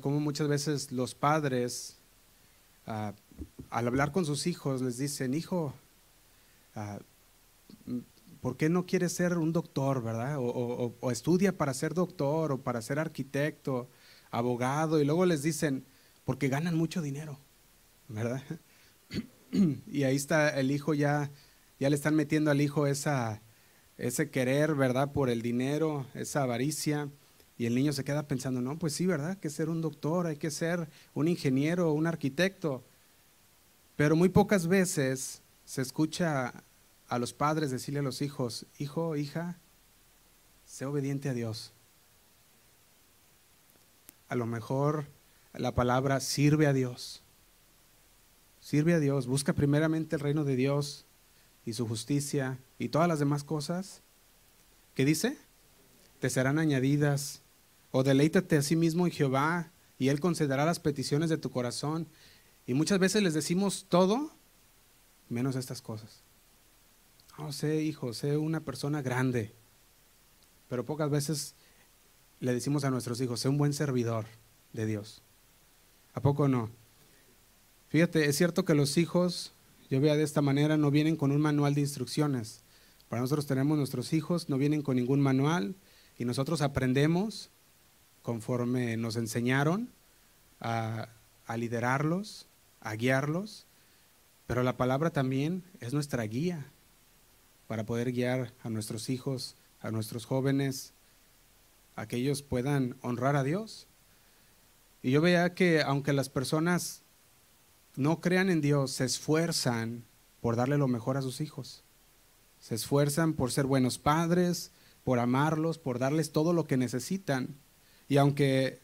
como muchas veces los padres, ah, al hablar con sus hijos, les dicen, hijo, ah, ¿por qué no quieres ser un doctor, verdad? O, estudia para ser doctor o para ser arquitecto, abogado, y luego les dicen, porque ganan mucho dinero, ¿verdad? Y ahí está el hijo ya, ya le están metiendo al hijo esa, ese querer, ¿verdad? Por el dinero, esa avaricia. Y el niño se queda pensando, no, pues sí, ¿verdad? Hay que ser un doctor, hay que ser un ingeniero, un arquitecto. Pero muy pocas veces se escucha a los padres decirle a los hijos, hijo, hija, sé obediente a Dios. A lo mejor la palabra sirve a Dios. Sirve a Dios, busca primeramente el reino de Dios y su justicia y todas las demás cosas. ¿Qué dice? Te serán añadidas. O deleítate a sí mismo en Jehová y Él concederá las peticiones de tu corazón. Y muchas veces les decimos todo menos estas cosas. Oh, sé hijo, sé una persona grande. Pero pocas veces le decimos a nuestros hijos, sé un buen servidor de Dios. ¿A poco no? Fíjate, es cierto que los hijos, yo veo de esta manera, no vienen con un manual de instrucciones. Para nosotros tenemos nuestros hijos, no vienen con ningún manual y nosotros aprendemos conforme nos enseñaron a, liderarlos, a guiarlos, pero la palabra también es nuestra guía para poder guiar a nuestros hijos, a nuestros jóvenes, a que ellos puedan honrar a Dios. Y yo veía que aunque las personas no crean en Dios, se esfuerzan por darle lo mejor a sus hijos. Se esfuerzan por ser buenos padres, por amarlos, por darles todo lo que necesitan. Y aunque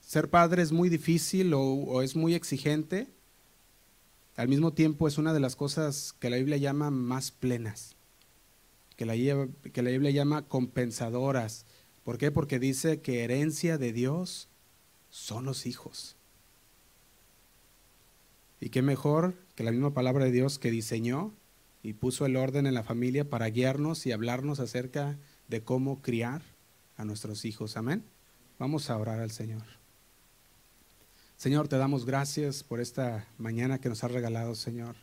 ser padre es muy difícil o, es muy exigente, al mismo tiempo es una de las cosas que la Biblia llama más plenas, que la, que la Biblia llama compensadoras. ¿Por qué? Porque dice que herencia de Dios son los hijos. Y qué mejor que la misma palabra de Dios que diseñó y puso el orden en la familia para guiarnos y hablarnos acerca de cómo criar a nuestros hijos. Amén. Vamos a orar al Señor. Señor, te damos gracias por esta mañana que nos has regalado, Señor.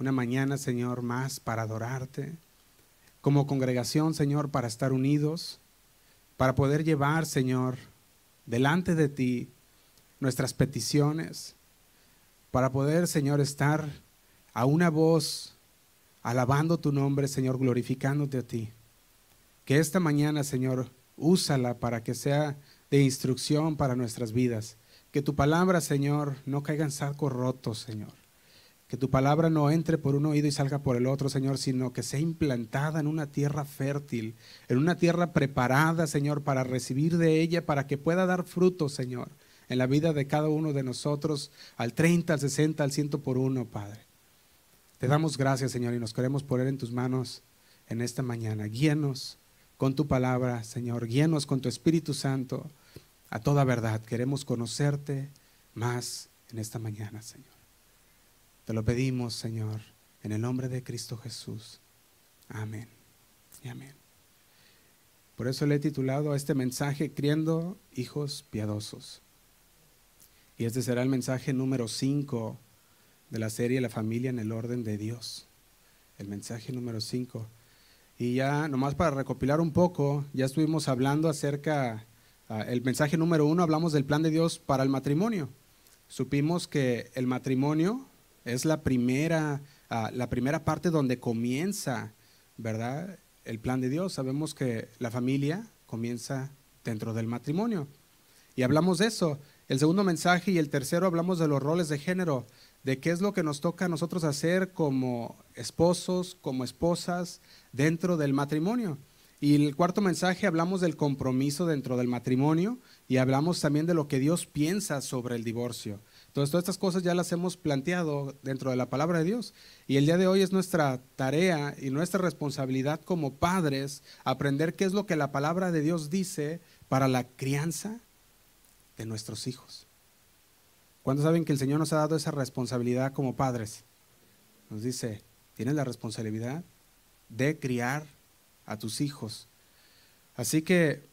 Una mañana, Señor, más para adorarte. Como congregación, Señor, para estar unidos, para poder llevar, Señor, delante de ti nuestras peticiones, para poder, Señor, estar a una voz alabando tu nombre, Señor, glorificándote a ti. Que esta mañana, Señor, úsala para que sea de instrucción para nuestras vidas. Que tu palabra, Señor, no caiga en sacos rotos, Señor. Que tu palabra no entre por un oído y salga por el otro, Señor, sino que sea implantada en una tierra fértil, en una tierra preparada, Señor, para recibir de ella, para que pueda dar fruto, Señor, en la vida de cada uno de nosotros, al 30, al 60, al 100 por uno, Padre. Te damos gracias, Señor, y nos queremos poner en tus manos en esta mañana. Guíanos con tu palabra, Señor. Guíanos con tu Espíritu Santo a toda verdad. Queremos conocerte más en esta mañana, Señor. Te lo pedimos, Señor, en el nombre de Cristo Jesús. Amén y amén. Por eso le he titulado a este mensaje Criando hijos piadosos. Y este será el mensaje número 5 de la serie La familia en el orden de Dios. El mensaje número 5. Y ya, nomás para recopilar un poco, ya estuvimos hablando acerca el mensaje número uno hablamos del plan de Dios para el matrimonio. Supimos que el matrimonio es la primera, ah, la primera parte donde comienza, ¿verdad? El plan de Dios. Sabemos que la familia comienza dentro del matrimonio. Y hablamos de eso. El segundo mensaje y el tercero hablamos de los roles de género, de qué es lo que nos toca a nosotros hacer como esposos, como esposas dentro del matrimonio. Y el cuarto mensaje hablamos del compromiso dentro del matrimonio y hablamos también de lo que Dios piensa sobre el divorcio. Entonces, todas estas cosas ya las hemos planteado dentro de la palabra de Dios. Y el día de hoy es nuestra tarea y nuestra responsabilidad como padres aprender qué es lo que la palabra de Dios dice para la crianza de nuestros hijos. ¿Cuántos saben que el Señor nos ha dado esa responsabilidad como padres? Nos dice, tienes la responsabilidad de criar a tus hijos. Así que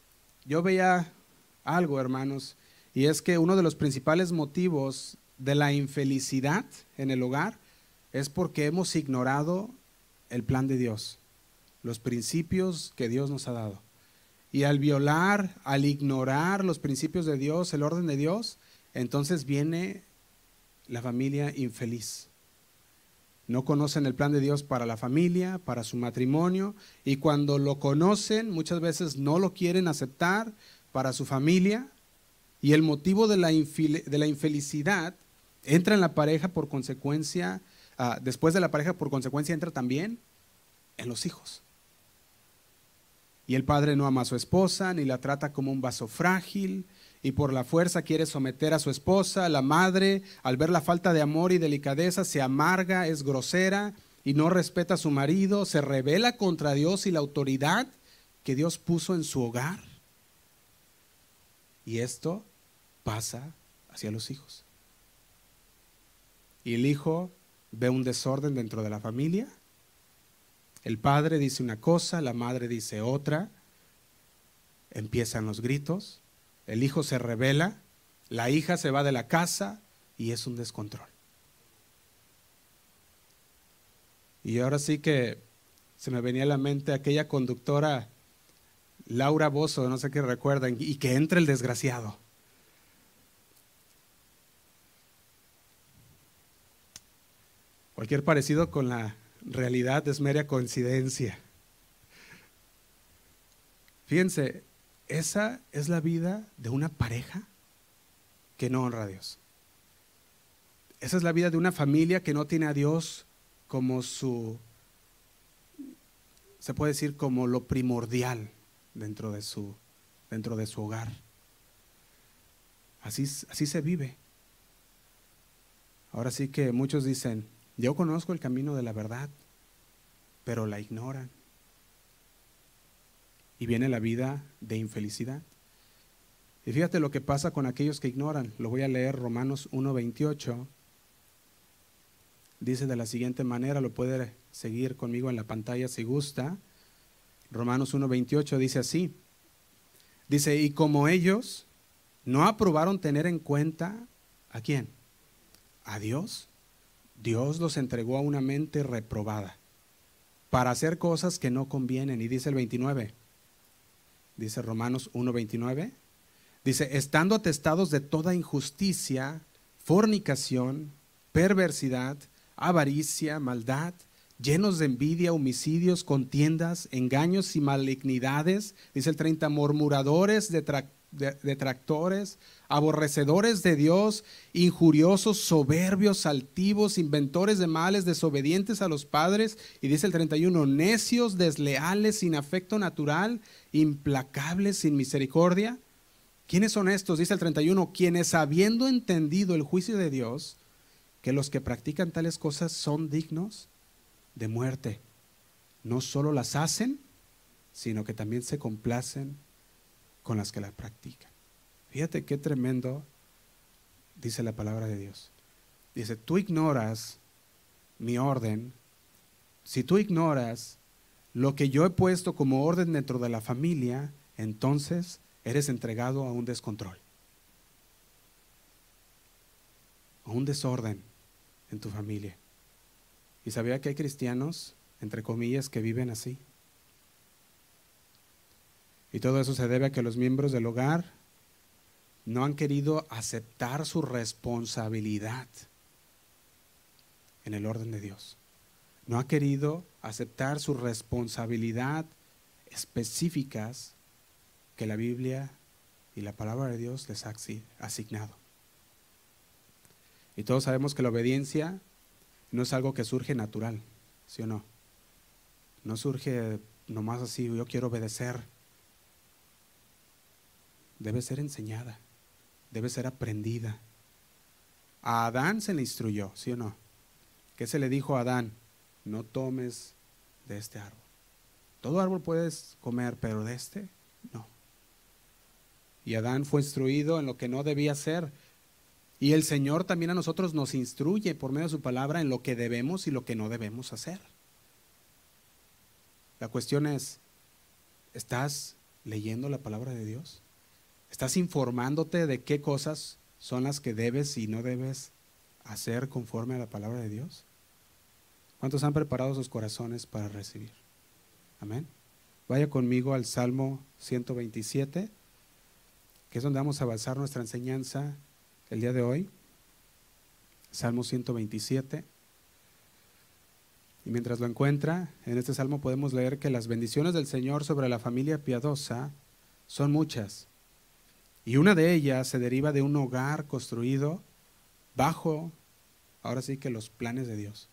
yo veía algo, hermanos, y es que uno de los principales motivos de la infelicidad en el hogar es porque hemos ignorado el plan de Dios, los principios que Dios nos ha dado. Y al violar, al ignorar los principios de Dios, el orden de Dios, entonces viene la familia infeliz. No conocen el plan de Dios para la familia, para su matrimonio, y cuando lo conocen muchas veces no lo quieren aceptar para su familia, y el motivo de la, de la infelicidad entra en la pareja por consecuencia, ah, después de la pareja por consecuencia entra también en los hijos. Y el padre no ama a su esposa, ni la trata como un vaso frágil, y por la fuerza quiere someter a su esposa. La madre, al ver la falta de amor y delicadeza, se amarga, es grosera y no respeta a su marido, se revela contra Dios y la autoridad que Dios puso en su hogar. Y esto pasa hacia los hijos. Y el hijo ve un desorden dentro de la familia. El padre dice una cosa, la madre dice otra. Empiezan los gritos, el hijo se revela, la hija se va de la casa y es un descontrol. Y ahora sí que se me venía a la mente aquella conductora, Laura Bozo, no sé qué recuerdan, y que entra el desgraciado. Cualquier parecido con la realidad es mera coincidencia. Fíjense, esa es la vida de una pareja que no honra a Dios. Esa es la vida de una familia que no tiene a Dios como su, se puede decir como lo primordial dentro de su, dentro de su hogar. Así, así se vive. Ahora sí que muchos dicen, yo conozco el camino de la verdad, pero la ignoran y viene la vida de infelicidad. Y fíjate lo que pasa con aquellos que ignoran. Lo voy a leer Romanos 1.28. Dice de la siguiente manera, lo puede seguir conmigo en la pantalla si gusta. Romanos 1.28 dice así. Dice, y como ellos no aprobaron tener en cuenta a quién? A Dios. Dios los entregó a una mente reprobada para hacer cosas que no convienen. Y dice el 29, dice Romanos 1.29. Dice, estando atestados de toda injusticia, fornicación, perversidad, avaricia, maldad, llenos de envidia, homicidios, contiendas, engaños y malignidades, dice el 30, murmuradores, detractores, aborrecedores de Dios, injuriosos, soberbios, altivos, inventores de males, desobedientes a los padres, y dice el 31, necios, desleales, sin afecto natural, implacables, sin misericordia. ¿Quiénes son estos? Dice el 31, quienes habiendo entendido el juicio de Dios, que los que practican tales cosas son dignos de muerte, no solo las hacen, sino que también se complacen con las que las practican. Fíjate qué tremendo dice la palabra de Dios. Dice, tú ignoras mi orden, si tú ignoras lo que yo he puesto como orden dentro de la familia, entonces eres entregado a un descontrol, a un desorden en tu familia. ¿Y sabía que hay cristianos, entre comillas, que viven así? Y todo eso se debe a que los miembros del hogar no han querido aceptar su responsabilidad en el orden de Dios. No ha querido aceptar su responsabilidad específicas que la Biblia y la palabra de Dios les ha asignado. Y todos sabemos que la obediencia no es algo que surge natural, ¿sí o no? No surge nomás así, yo quiero obedecer. Debe ser enseñada debe ser aprendida. A Adán se le instruyó, ¿sí o no? ¿Qué se le dijo a Adán? No tomes de este árbol. Todo árbol puedes comer, pero de este no. Y Adán fue instruido en lo que no debía hacer. Y el Señor también a nosotros nos instruye por medio de su palabra en lo que debemos y lo que no debemos hacer. La cuestión es, ¿estás leyendo la palabra de Dios? Estás informándote de qué cosas son las que debes y no debes hacer conforme a la palabra de Dios. ¿Cuántos han preparado sus corazones para recibir? Amén. Vaya conmigo al Salmo 127, que es donde vamos a basar nuestra enseñanza el día de hoy. Salmo 127. Y mientras lo encuentra, en este salmo podemos leer que las bendiciones del Señor sobre la familia piadosa son muchas. Y una de ellas se deriva de un hogar construido bajo, ahora sí que los planes de Dios,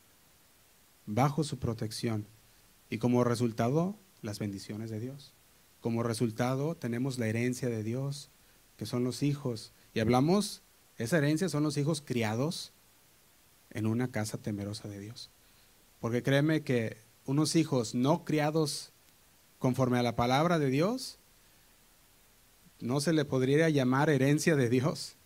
bajo su protección. Y como resultado, las bendiciones de Dios. Como resultado, tenemos la herencia de Dios, que son los hijos. Y hablamos, esa herencia son los hijos criados en una casa temerosa de Dios. Porque créeme que unos hijos no criados conforme a la palabra de Dios, no se le podría llamar herencia de Dios.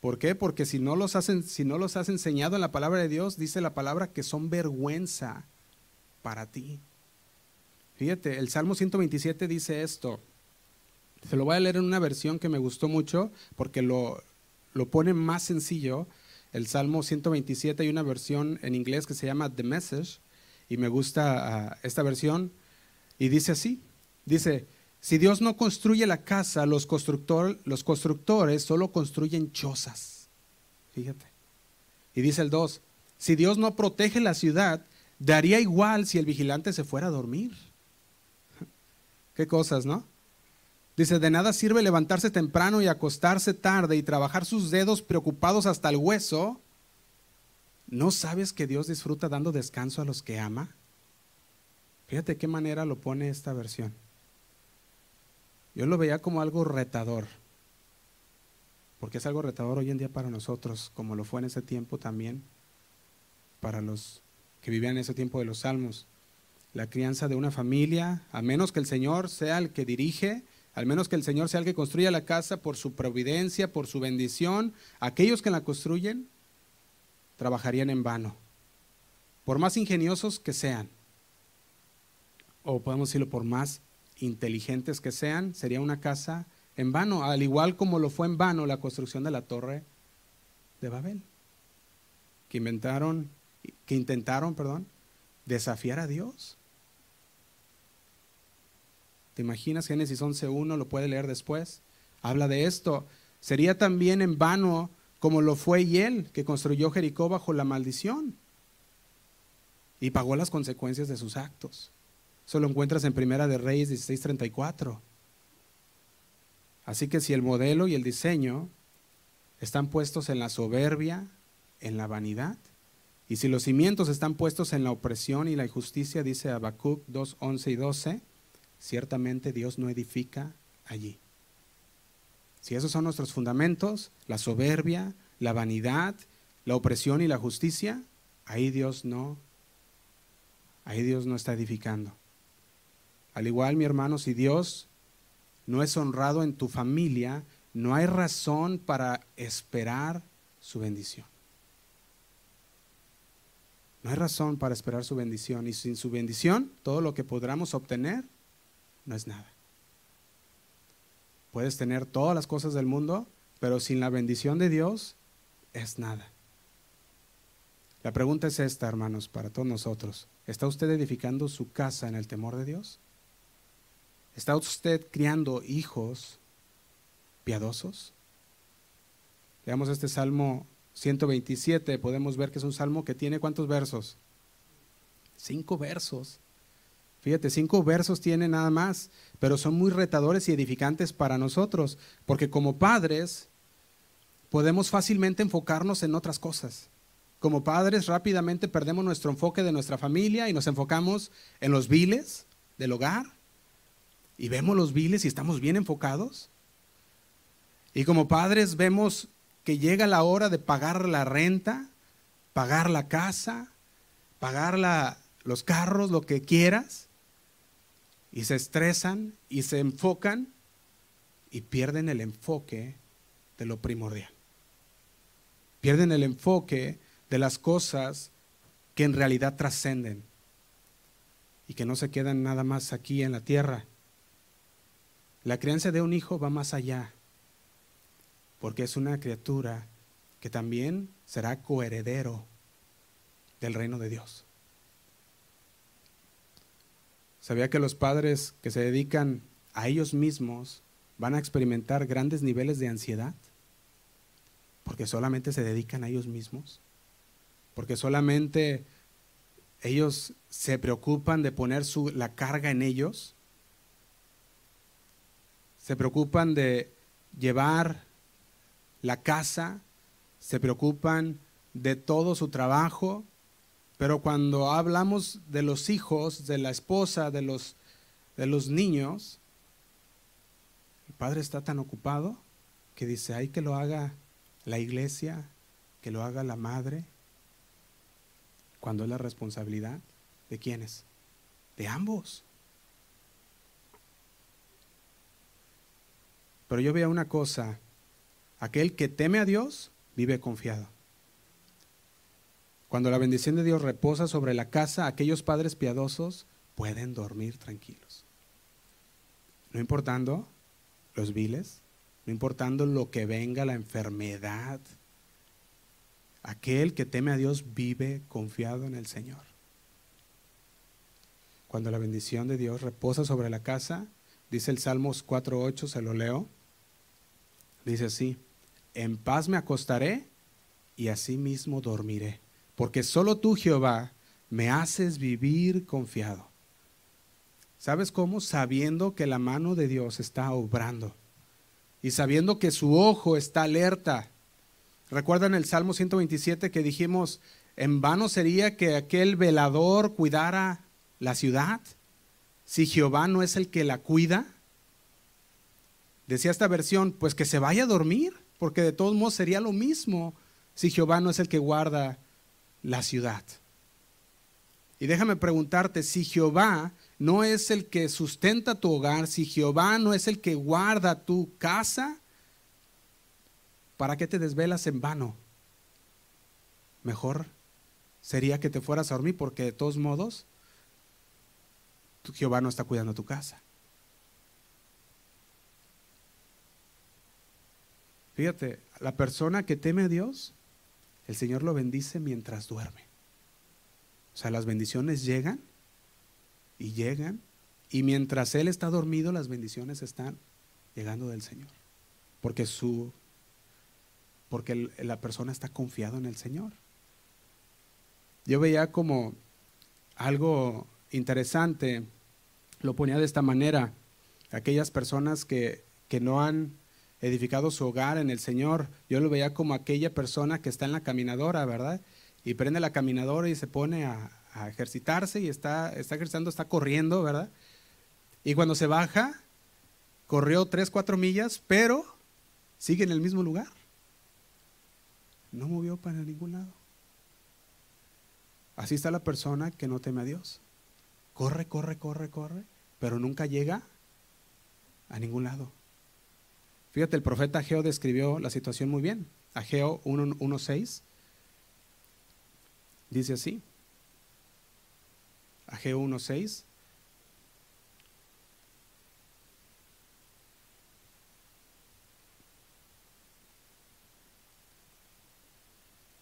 ¿Por qué? Porque si no los has, si no los has enseñado en la palabra de Dios, dice la palabra que son vergüenza para ti. Fíjate, el Salmo 127 dice esto. Se lo voy a leer en una versión que me gustó mucho porque lo, lo pone más sencillo el Salmo 127 hay una versión en inglés que se llama The Message y me gusta ah, esta versión y dice así, dice, si Dios no construye la casa, los, constructores solo construyen chozas. Fíjate. Y dice el 2, si Dios no protege la ciudad, daría igual si el vigilante se fuera a dormir. Qué cosas, ¿no? Dice, de nada sirve levantarse temprano y acostarse tarde y trabajar sus dedos preocupados hasta el hueso. ¿No sabes que Dios disfruta dando descanso a los que ama? Fíjate qué manera lo pone esta versión. Yo lo veía como algo retador, porque es algo retador hoy en día para nosotros, como lo fue en ese tiempo también, para los que vivían en ese tiempo de los salmos. La crianza de una familia, a menos que el Señor sea el que dirige, al menos que el Señor sea el que construya la casa por su providencia, por su bendición. Aquellos que la construyen trabajarían en vano, por más ingeniosos que sean, o podemos decirlo por más inteligentes que sean, sería una casa en vano, al igual como lo fue en vano la construcción de la torre de Babel, que inventaron, que intentaron, perdón, desafiar a Dios. ¿Te imaginas? Génesis 11.1 lo puede leer después. Habla de esto. Sería también en vano como lo fue él que construyó Jericó bajo la maldición y pagó las consecuencias de sus actos. Eso lo encuentras en Primera de Reyes 16:34. Así que si el modelo y el diseño están puestos en la soberbia, en la vanidad, y si los cimientos están puestos en la opresión y la injusticia, dice Habacuc 2, 11 y 12, ciertamente Dios no edifica allí. Si esos son nuestros fundamentos, la soberbia, la vanidad, la opresión y la justicia, ahí Dios no, ahí Dios no está edificando. Al igual, mi hermano, si Dios no es honrado en tu familia, no hay razón para esperar su bendición. No hay razón para esperar su bendición. Y sin su bendición, todo lo que podamos obtener no es nada. Puedes tener todas las cosas del mundo, pero sin la bendición de Dios es nada. La pregunta es esta, hermanos, para todos nosotros. ¿Está usted edificando su casa en el temor de Dios? ¿Está usted criando hijos piadosos? Veamos este Salmo 127, podemos ver que es un salmo que tiene cuántos versos? Cinco versos. Fíjate, cinco versos tiene nada más, pero son muy retadores y edificantes para nosotros, porque como padres podemos fácilmente enfocarnos en otras cosas. Como padres rápidamente perdemos nuestro enfoque de nuestra familia y nos enfocamos en los viles del hogar. Y vemos los viles y estamos bien enfocados. Y como padres vemos que llega la hora de pagar la renta, pagar la casa, pagar los carros, lo que quieras y se estresan y se enfocan y pierden el enfoque de lo primordial. Pierden el enfoque de las cosas que en realidad trascenden y que no se quedan nada más aquí en la tierra. La crianza de un hijo va más allá porque es una criatura que también será coheredero del reino de Dios. ¿Sabía que los padres que se dedican a ellos mismos van a experimentar grandes niveles de ansiedad? Porque solamente se dedican a ellos mismos. Porque solamente ellos se preocupan de poner su, la carga en ellos. Se preocupan de llevar la casa, se preocupan de todo su trabajo, pero cuando hablamos de los hijos, de la esposa, de los, de los niños, el padre está tan ocupado que dice, hay que lo haga la iglesia, que lo haga la madre, cuando es la responsabilidad de quiénes? De ambos. Pero yo veo una cosa, aquel que teme a Dios vive confiado. Cuando la bendición de Dios reposa sobre la casa, aquellos padres piadosos pueden dormir tranquilos. No importando los viles, no importando lo que venga, la enfermedad, Aquel que teme a Dios vive confiado en el Señor. Cuando la bendición de Dios reposa sobre la casa, dice el Salmos 4.8, se lo leo, dice así, en paz me acostaré y así mismo dormiré, porque solo tú, Jehová, me haces vivir confiado. ¿Sabes cómo? Sabiendo que la mano de Dios está obrando y sabiendo que su ojo está alerta ¿Recuerdan el Salmo 127 que dijimos, en vano sería que aquel velador cuidara la ciudad si Jehová no es el que la cuida? Decía esta versión, pues que se vaya a dormir, porque de todos modos sería lo mismo si Jehová no es el que guarda la ciudad. Y déjame preguntarte, si Jehová no es el que sustenta tu hogar, si Jehová no es el que guarda tu casa, ¿Para qué te desvelas en vano? Mejor sería que te fueras a dormir porque de todos modos Jehová no está cuidando tu casa. Fíjate, la persona que teme a Dios, el Señor lo bendice mientras duerme. O sea, las bendiciones llegan y llegan y mientras Él está dormido, las bendiciones están llegando del Señor. Porque su porque la persona está confiado en el Señor. Yo veía como algo interesante, lo ponía de esta manera, aquellas personas que, que no han edificado su hogar en el Señor, yo lo veía como aquella persona que está en la caminadora, ¿verdad? Y prende la caminadora y se pone a, ejercitarse y está, está ejercitando, está corriendo, ¿verdad? Y cuando se baja, corrió tres, cuatro millas, pero sigue en el mismo lugar no movió para ningún lado. Así está la persona que no teme a Dios. Corre, corre, corre, corre, pero nunca llega a ningún lado. Fíjate, el profeta Ageo describió la situación muy bien. Ageo 1.6 dice así. Ageo 1.6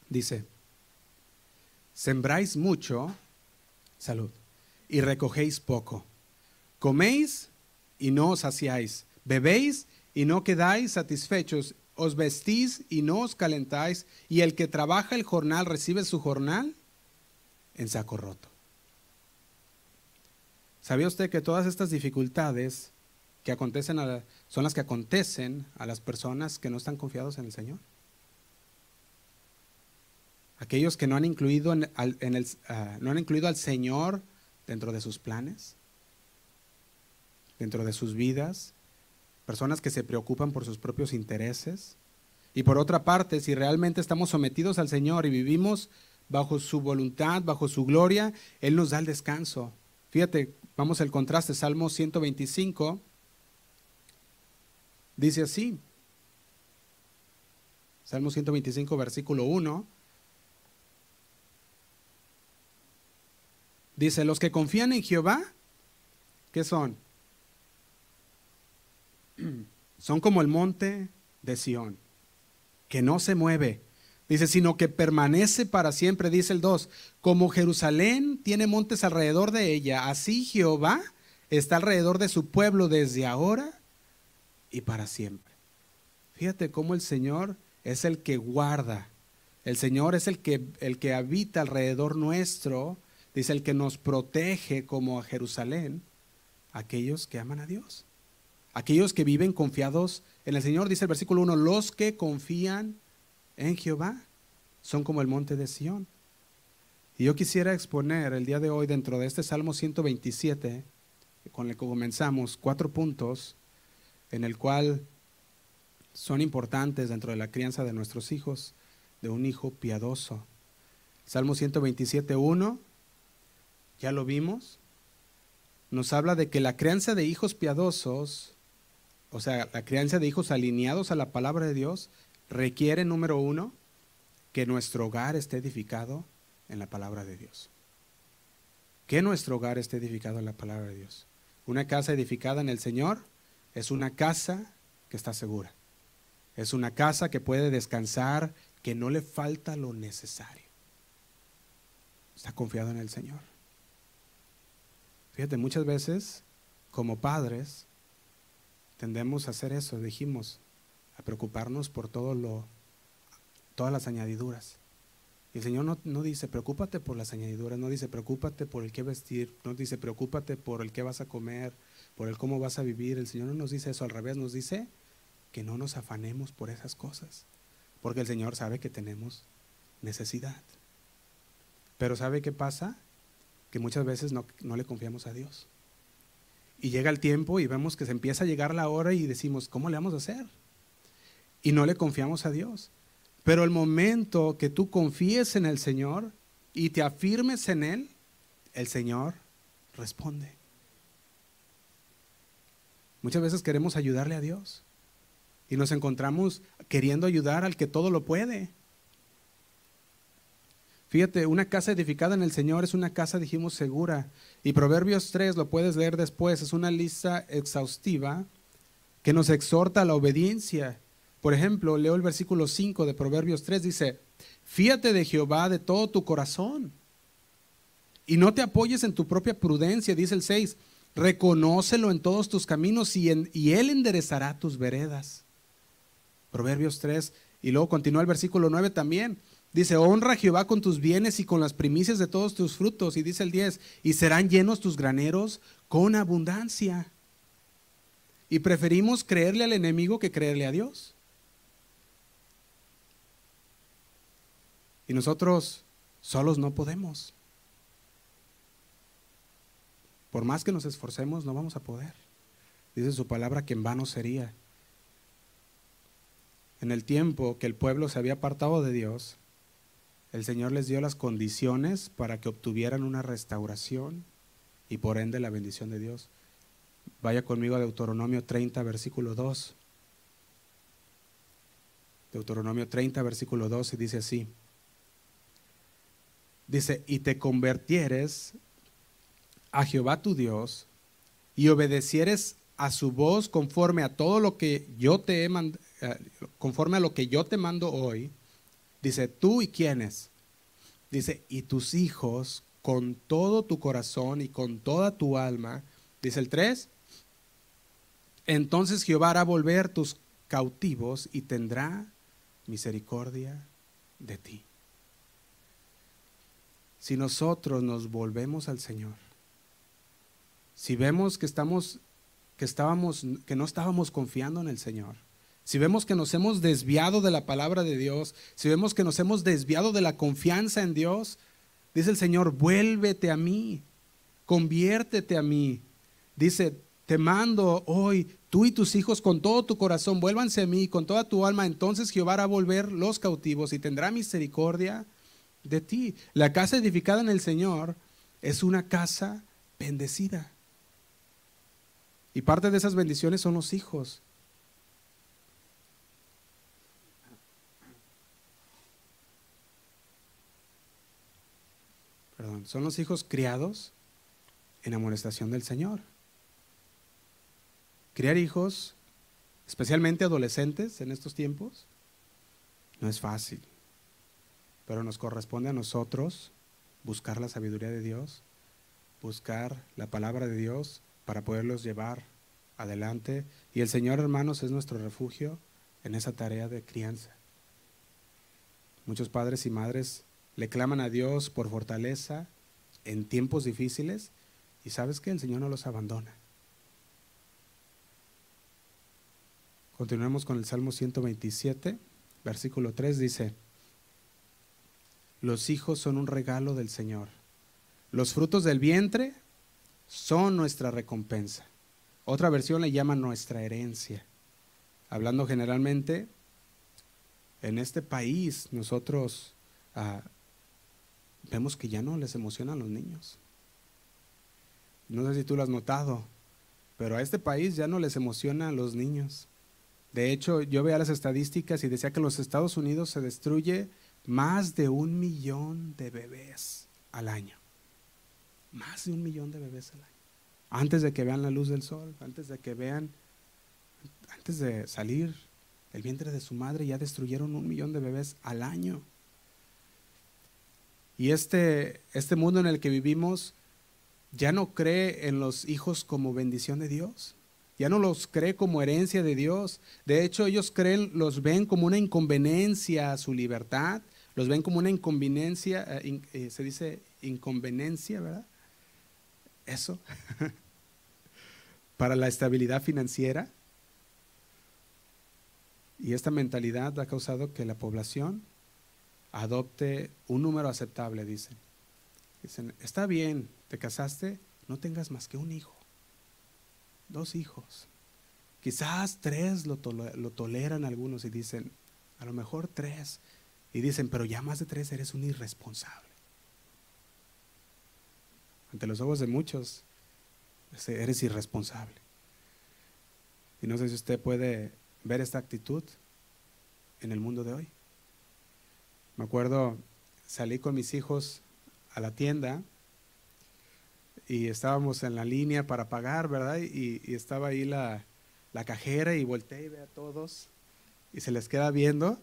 dice, sembráis mucho, salud, y recogéis poco. Coméis y no os saciáis. Bebéis y no quedáis satisfechos. Os vestís y no os calentáis. Y el que trabaja el jornal recibe su jornal en saco roto. ¿Sabía usted que todas estas dificultades que acontecen son las que acontecen a las personas que no están confiados en el Señor? aquellos que no han incluido, en, ah, no han incluido al Señor dentro de sus planes, dentro de sus vidas, personas que se preocupan por sus propios intereses. Y por otra parte, si realmente estamos sometidos al Señor y vivimos bajo su voluntad, bajo su gloria, Él nos da el descanso. Fíjate, vamos al contraste, Salmo 125 dice así, Salmo 125, versículo 1, Dice, los que confían en Jehová, ¿qué son? Son como el monte de Sión, que no se mueve. Dice, sino que permanece para siempre, dice el 2. Como Jerusalén tiene montes alrededor de ella, así Jehová está alrededor de su pueblo desde ahora y para siempre. Fíjate cómo el Señor es el que guarda. El Señor es el que, el que habita alrededor nuestro, dice el que nos protege como a Jerusalén, aquellos que aman a Dios. Aquellos que viven confiados en el Señor, dice el versículo 1, los que confían en Jehová son como el monte de Sión. Y yo quisiera exponer el día de hoy dentro de este Salmo 127, con el que comenzamos, cuatro puntos en el cual son importantes dentro de la crianza de nuestros hijos, de un hijo piadoso. Salmo 127, 1, ya lo vimos, nos habla de que la crianza de hijos piadosos, o sea, la crianza de hijos alineados a la palabra de Dios, requiere, número uno, que nuestro hogar esté edificado en la palabra de Dios. Que nuestro hogar esté edificado en la palabra de Dios. Una casa edificada en el Señor es una casa que está segura. Es una casa que puede descansar, que no le falta lo necesario. Está confiado en el Señor. Fíjate, muchas veces como padres tendemos a hacer eso, dijimos, a preocuparnos por todo lo, todas las añadiduras. El Señor no, no, dice, preocúpate por las añadiduras, no dice, preocúpate por el qué vestir, no dice, preocúpate por el qué vas a comer, por el cómo vas a vivir. El Señor no nos dice eso, al revés, nos dice que no nos afanemos por esas cosas, porque el Señor sabe que tenemos necesidad. Pero ¿sabe qué pasa? Que muchas veces no, no le confiamos a Dios. Y llega el tiempo y vemos que se empieza a llegar la hora y decimos, ¿cómo le vamos a hacer? Y no le confiamos a Dios. Pero el momento que tú confíes en el Señor y te afirmes en Él, el Señor responde. Muchas veces queremos ayudarle a Dios y nos encontramos queriendo ayudar al que todo lo puede. Fíjate, una casa edificada en el Señor es una casa, dijimos, segura. Y Proverbios 3, lo puedes leer después, es una lista exhaustiva que nos exhorta a la obediencia. Por ejemplo, leo el versículo 5 de Proverbios 3, dice, fíate de Jehová de todo tu corazón y no te apoyes en tu propia prudencia, dice el 6, reconócelo en todos tus caminos y, y Él enderezará tus veredas. Proverbios 3, y luego continúa el versículo 9 también. Dice, honra a Jehová con tus bienes y con las primicias de todos tus frutos. Y dice el 10, y serán llenos tus graneros con abundancia. Y preferimos creerle al enemigo que creerle a Dios. Y nosotros solos no podemos. Por más que nos esforcemos, no vamos a poder. Dice su palabra que en vano sería. En el tiempo que el pueblo se había apartado de Dios, el Señor les dio las condiciones para que obtuvieran una restauración y por ende la bendición de Dios. Vaya conmigo a Deuteronomio 30, versículo 2. Deuteronomio 30, versículo 2, y dice así. Dice, y te convertieres a Jehová tu Dios y obedecieres a su voz conforme a todo lo que yo te he mandado, eh, conforme a lo que yo te mando hoy, dice, tú y quiénes, dice, y tus hijos con todo tu corazón y con toda tu alma, dice el 3, entonces Jehová hará volver tus cautivos y tendrá misericordia de ti. Si nosotros nos volvemos al Señor, si vemos que estamos que estábamos que no estábamos confiando en el Señor, si vemos que nos hemos desviado de la palabra de Dios, si vemos que nos hemos desviado de la confianza en Dios, dice el Señor, vuélvete a mí, conviértete a mí. Dice, te mando hoy, tú y tus hijos con todo tu corazón, vuélvanse a mí con toda tu alma, entonces Jehová hará volver los cautivos y tendrá misericordia de ti. La casa edificada en el Señor es una casa bendecida. Y parte de esas bendiciones son los hijos. Son los hijos criados en amonestación del Señor. Criar hijos, especialmente adolescentes en estos tiempos, No es fácil, pero nos corresponde a nosotros buscar la sabiduría de Dios, buscar la palabra de Dios para poderlos llevar adelante. Y el Señor, hermanos, es nuestro refugio en esa tarea de crianza. Muchos padres y madres le claman a Dios por fortaleza en tiempos difíciles y sabes que el Señor no los abandona. Continuemos con el Salmo 127, versículo 3 dice, los hijos son un regalo del Señor. Los frutos del vientre son nuestra recompensa. Otra versión le llama nuestra herencia. Hablando generalmente, en este país nosotros ah, vemos que ya no les emocionan los niños. No sé si tú lo has notado, pero a este país ya no les emocionan los niños. De hecho, yo veía las estadísticas y decía que en los Estados Unidos se destruye más de un millón de bebés al año. Más de un millón de bebés al año. Antes de que vean la luz del sol, antes de que vean, antes de salir el vientre de su madre, ya destruyeron un millón de bebés al año. Y este, este mundo en el que vivimos ya no cree en los hijos como bendición de Dios. Ya no los cree como herencia de Dios. De hecho, ellos creen, los ven como una inconveniencia a su libertad, los ven como una inconveniencia, eh, eh, se dice inconveniencia, ¿verdad? Eso, para la estabilidad financiera. Y esta mentalidad ha causado que la población adopte un número aceptable, dicen. Dicen, está bien, te casaste, no tengas más que un hijo, dos hijos. Quizás tres lo, lo toleran algunos y dicen, a lo mejor tres, y dicen, pero ya más de tres eres un irresponsable. Ante los ojos de muchos, eres irresponsable. Y no sé si usted puede ver esta actitud en el mundo de hoy. Me acuerdo, salí con mis hijos a la tienda y estábamos en la línea para pagar, ¿verdad? Y, estaba ahí la, cajera y volteé y ve a todos y se les queda viendo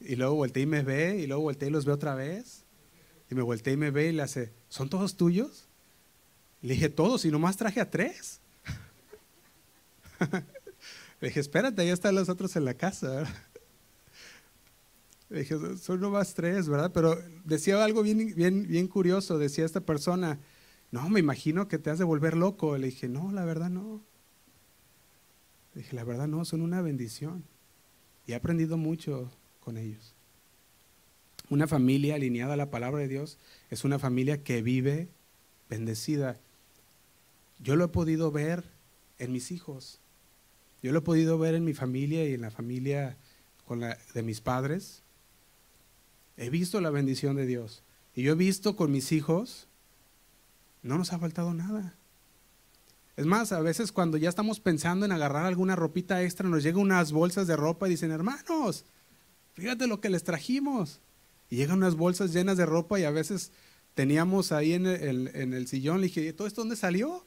y luego volteé y me ve, y luego volteé y los ve otra vez. Y me volteé y me ve y le hace, ¿son todos tuyos? le dije, todos, y nomás traje a tres. le dije, espérate, ya están los otros en la casa. Le dije, son nomás tres, ¿verdad? Pero decía algo bien, bien, bien curioso, decía esta persona, no, me imagino que te has de volver loco. Le dije, no, la verdad no. Le dije, la verdad no, son una bendición. Y he aprendido mucho con ellos. Una familia alineada a la palabra de Dios es una familia que vive bendecida. Yo lo he podido ver en mis hijos. Yo lo he podido ver en mi familia y en la familia con la, de mis padres. He visto la bendición de Dios. Y yo he visto con mis hijos, no nos ha faltado nada. Es más, a veces cuando ya estamos pensando en agarrar alguna ropita extra, nos llegan unas bolsas de ropa y dicen, hermanos, fíjate lo que les trajimos. Y llegan unas bolsas llenas de ropa y a veces teníamos ahí en el, sillón, le dije, ¿todo esto dónde salió?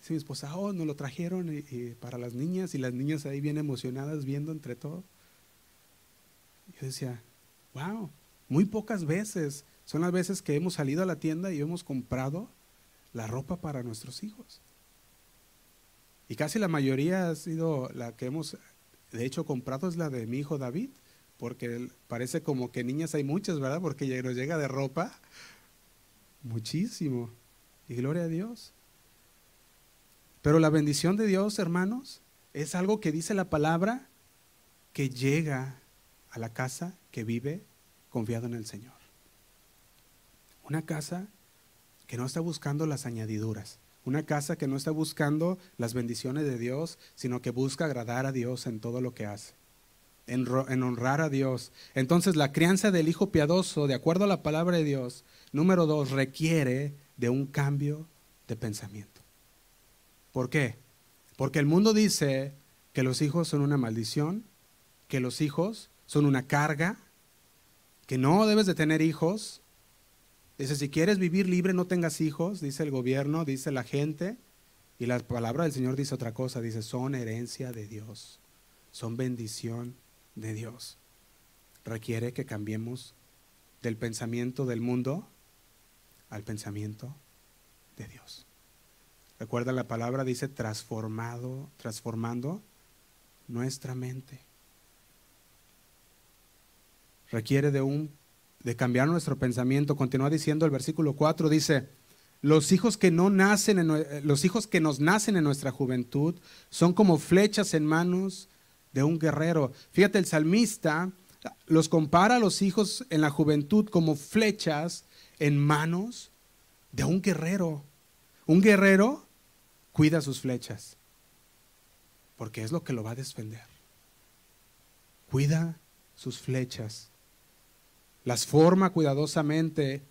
Dice mi esposa, oh, nos lo trajeron para las niñas y las niñas ahí bien emocionadas viendo entre todo. Yo decía, wow, muy pocas veces son las veces que hemos salido a la tienda y hemos comprado la ropa para nuestros hijos. Y casi la mayoría ha sido la que hemos de hecho, comprado es la de mi hijo David, porque parece como que niñas hay muchas, ¿verdad? Porque nos llega de ropa muchísimo. Y gloria a Dios. Pero la bendición de Dios, hermanos, es algo que dice la palabra que llega a la casa que vive confiado en el Señor. Una casa que no está buscando las añadiduras, una casa que no está buscando las bendiciones de Dios, sino que busca agradar a Dios en todo lo que hace, en, honrar a Dios. Entonces la crianza del hijo piadoso, de acuerdo a la palabra de Dios, número dos, requiere de un cambio de pensamiento. ¿Por qué? Porque el mundo dice que los hijos son una maldición, que los hijos son una carga, que no debes de tener hijos, Dice, si quieres vivir libre, no tengas hijos, dice el gobierno, dice la gente. Y la palabra del Señor dice otra cosa, dice, son herencia de Dios, son bendición de Dios. requiere que cambiemos del pensamiento del mundo al pensamiento de Dios. Recuerda la palabra dice transformado, transformando nuestra mente. Requiere de un de cambiar nuestro pensamiento. Continúa diciendo el versículo 4 dice, los hijos que no nacen en, los hijos que nos nacen en nuestra juventud son como flechas en manos de un guerrero. Fíjate, el salmista los compara a los hijos en la juventud como flechas en manos de un guerrero. Un guerrero cuida sus flechas, porque es lo que lo va a defender. Cuida sus flechas, las forma cuidadosamente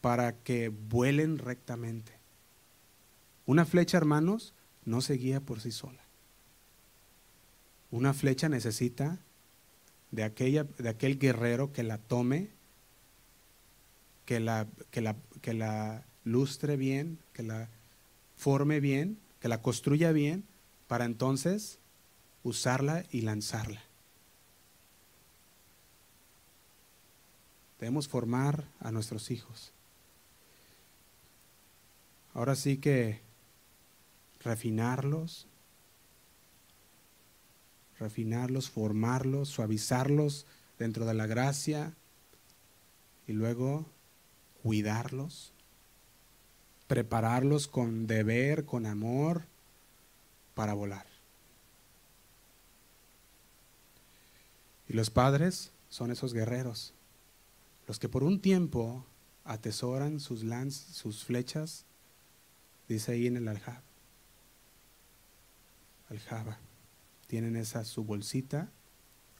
para que vuelen rectamente. Una flecha, hermanos, no se guía por sí sola. Una flecha necesita de, aquella, de aquel guerrero que la tome, que la, que, la, que la lustre bien, que la forme bien, que la construya bien, para entonces usarla y lanzarla. Debemos formar a nuestros hijos. Ahora sí que refinarlos, refinarlos, formarlos, suavizarlos dentro de la gracia y luego cuidarlos, prepararlos con deber, con amor para volar. Y los padres son esos guerreros, los que por un tiempo atesoran sus lanzas, sus flechas, dice ahí en el aljaba. Aljaba tienen esa su bolsita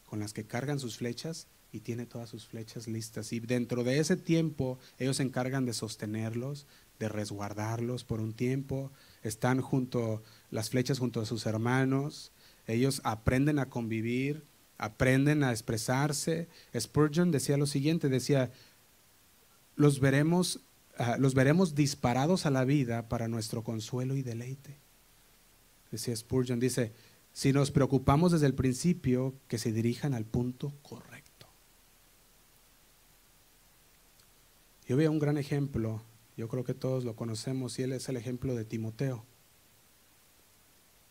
con las que cargan sus flechas y tiene todas sus flechas listas. Y dentro de ese tiempo ellos se encargan de sostenerlos, de resguardarlos por un tiempo. Están junto, las flechas junto a sus hermanos. Ellos aprenden a convivir, aprenden a expresarse. Spurgeon decía lo siguiente, decía, los veremos, ah, los veremos disparados a la vida para nuestro consuelo y deleite. Decía Spurgeon, dice, si nos preocupamos desde el principio, que se dirijan al punto correcto. Yo veo un gran ejemplo, yo creo que todos lo conocemos, y él es el ejemplo de Timoteo.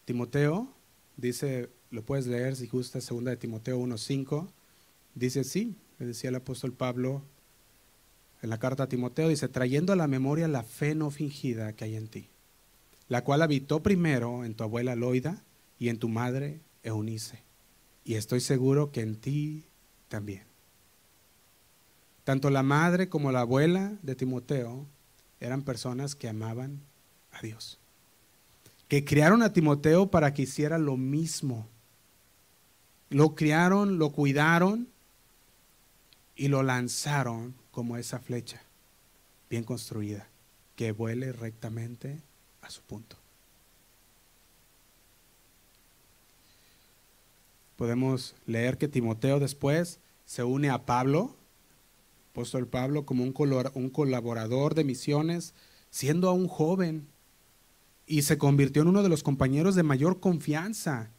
Timoteo dice, lo puedes leer si gustas, segunda de Timoteo 1.5, dice sí, le decía el apóstol Pablo en la carta a Timoteo, dice, trayendo a la memoria la fe no fingida que hay en ti, la cual habitó primero en tu abuela Loida, y en tu madre Eunice. Y estoy seguro que en ti también. Tanto la madre como la abuela de Timoteo eran personas que amaban a Dios. Que criaron a Timoteo para que hiciera lo mismo. Lo criaron, lo cuidaron y lo lanzaron como esa flecha bien construida que vuele rectamente a su punto. Podemos leer que Timoteo después se une a Pablo, apóstol Pablo, como un, colaborador de misiones, siendo aún joven, y se convirtió en uno de los compañeros de mayor confianza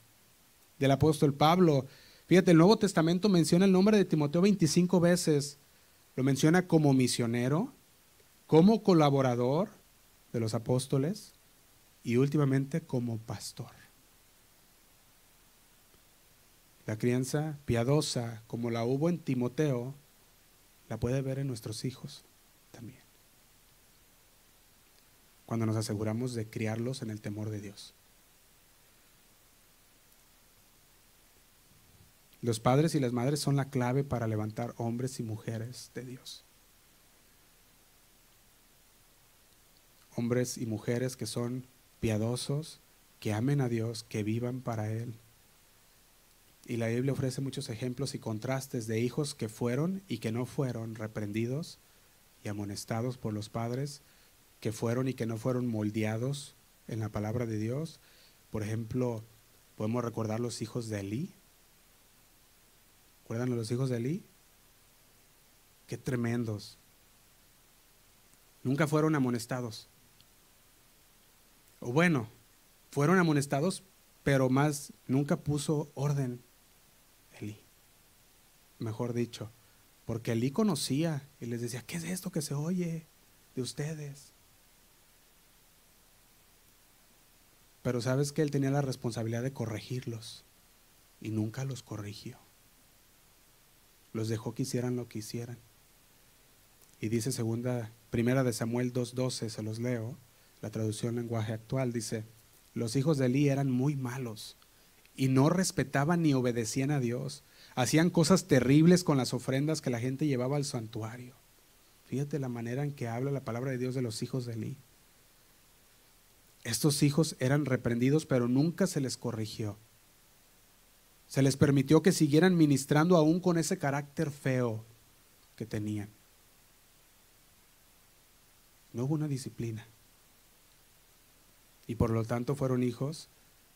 del apóstol Pablo. Fíjate, el Nuevo Testamento menciona el nombre de Timoteo 25 veces. Lo menciona como misionero, como colaborador de los apóstoles y últimamente como pastor. La crianza piadosa, como la hubo en Timoteo, la puede ver en nuestros hijos también. Cuando nos aseguramos de criarlos en el temor de Dios. Los padres y las madres son la clave para levantar hombres y mujeres de Dios. Hombres y mujeres que son piadosos, que amen a Dios, que vivan para Él y la Biblia ofrece muchos ejemplos y contrastes de hijos que fueron y que no fueron reprendidos y amonestados por los padres, que fueron y que no fueron moldeados en la palabra de Dios. Por ejemplo, podemos recordar los hijos de Elí. ¿Recuerdan los hijos de Elí? Qué tremendos. Nunca fueron amonestados. O bueno, fueron amonestados, pero más nunca puso orden mejor dicho, porque Elí conocía y les decía, ¿qué es esto que se oye de ustedes? Pero sabes que él tenía la responsabilidad de corregirlos y nunca los corrigió. Los dejó que hicieran lo que hicieran. Y dice segunda, primera de Samuel 2.12, se los leo, la traducción lenguaje actual, dice, los hijos de Elí eran muy malos y no respetaban ni obedecían a Dios. Hacían cosas terribles con las ofrendas que la gente llevaba al santuario. Fíjate la manera en que habla la palabra de Dios de los hijos de Elí. Estos hijos eran reprendidos, pero nunca se les corrigió. Se les permitió que siguieran ministrando aún con ese carácter feo que tenían. No hubo una disciplina. Y por lo tanto fueron hijos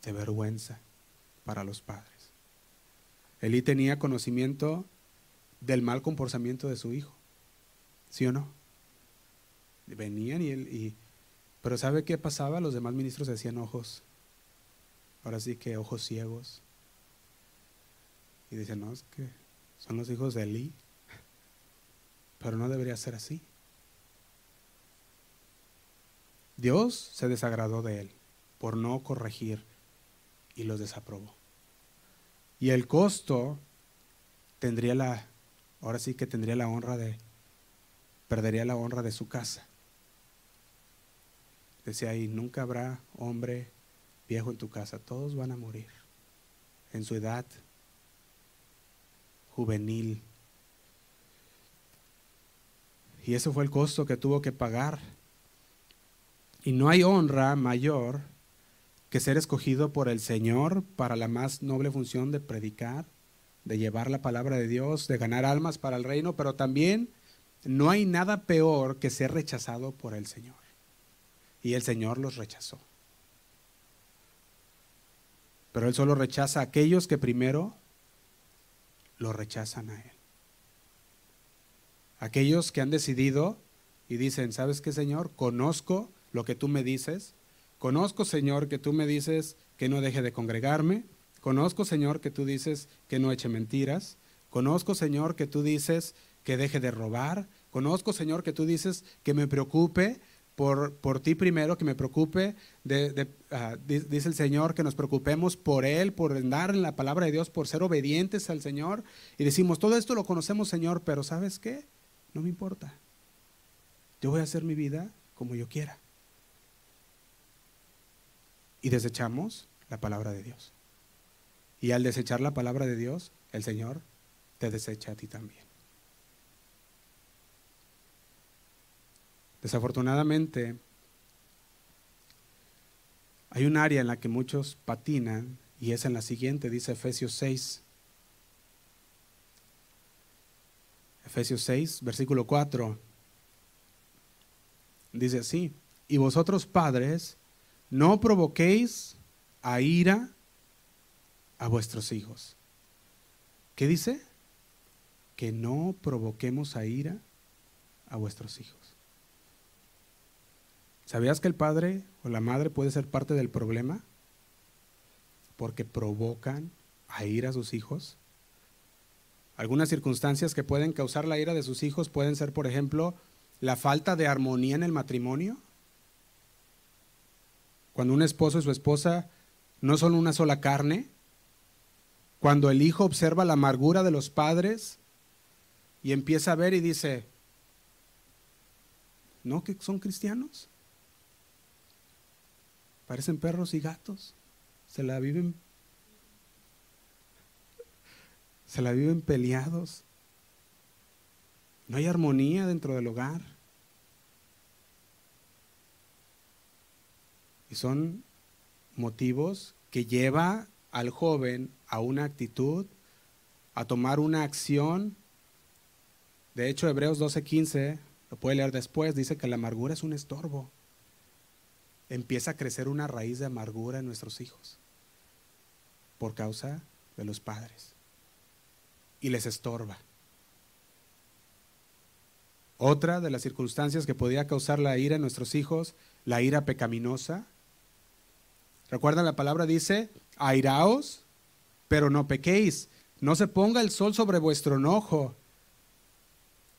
de vergüenza para los padres. Elí tenía conocimiento del mal comportamiento de su hijo. ¿Sí o no? Venían y, él, y pero ¿sabe qué pasaba? Los demás ministros decían ojos. Ahora sí que ojos ciegos. Y dicen, no, es que son los hijos de Elí. Pero no debería ser así. Dios se desagradó de él por no corregir y los desaprobó. Y el costo tendría la, ahora sí que tendría la honra de, perdería la honra de su casa. Decía ahí, nunca habrá hombre viejo en tu casa, todos van a morir en su edad juvenil. Y ese fue el costo que tuvo que pagar. Y no hay honra mayor que ser escogido por el Señor para la más noble función de predicar, de llevar la palabra de Dios, de ganar almas para el reino, pero también no hay nada peor que ser rechazado por el Señor y el Señor los rechazó. Pero Él solo rechaza a aquellos que primero lo rechazan a Él. Aquellos que han decidido y dicen, ¿sabes qué, Señor? Conozco lo que tú me dices. Conozco, Señor, que tú me dices que no deje de congregarme. Conozco, Señor, que tú dices que no eche mentiras. Conozco, Señor, que tú dices que deje de robar. Conozco, Señor, que tú dices que me preocupe por, ti primero, que me preocupe, ah, dice el Señor, que nos preocupemos por Él, por andar en la palabra de Dios, por ser obedientes al Señor. Y decimos, todo esto lo conocemos, Señor, pero ¿sabes qué? No me importa. Yo voy a hacer mi vida como yo quiera. Y desechamos la palabra de Dios. Y al desechar la palabra de Dios, el Señor te desecha a ti también. Desafortunadamente, hay un área en la que muchos patinan y es en la siguiente, dice Efesios 6. Efesios 6, versículo 4. Dice así, y vosotros padres, no provoquéis a ira a vuestros hijos. ¿Qué dice? Que no provoquemos a ira a vuestros hijos. ¿Sabías que el padre o la madre puede ser parte del problema? Porque provocan a ira a sus hijos. Algunas circunstancias que pueden causar la ira de sus hijos pueden ser, por ejemplo, la falta de armonía en el matrimonio. Cuando un esposo y su esposa no son una sola carne. Cuando el hijo observa la amargura de los padres y empieza a ver y dice, ¿no que son cristianos? Parecen perros y gatos. Se la viven se la viven peleados. No hay armonía dentro del hogar. Y son motivos que lleva al joven a una actitud, a tomar una acción. De hecho, Hebreos 12:15, lo puede leer después, dice que la amargura es un estorbo empieza a crecer una raíz de amargura en nuestros hijos por causa de los padres y les estorba. Otra de las circunstancias que podía causar la ira en nuestros hijos, la ira pecaminosa. Recuerdan la palabra dice, airaos, pero no pequéis. no se ponga el sol sobre vuestro enojo.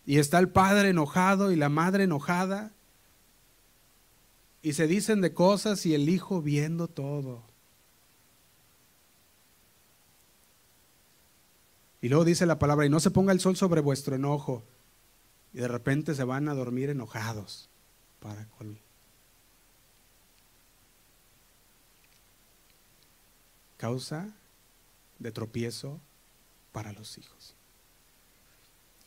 Y está el padre enojado y la madre enojada. Y se dicen de cosas y el hijo viendo todo. Y luego dice la palabra, y no se ponga el sol sobre vuestro enojo. Y de repente se van a dormir enojados para Causa de tropiezo para los hijos.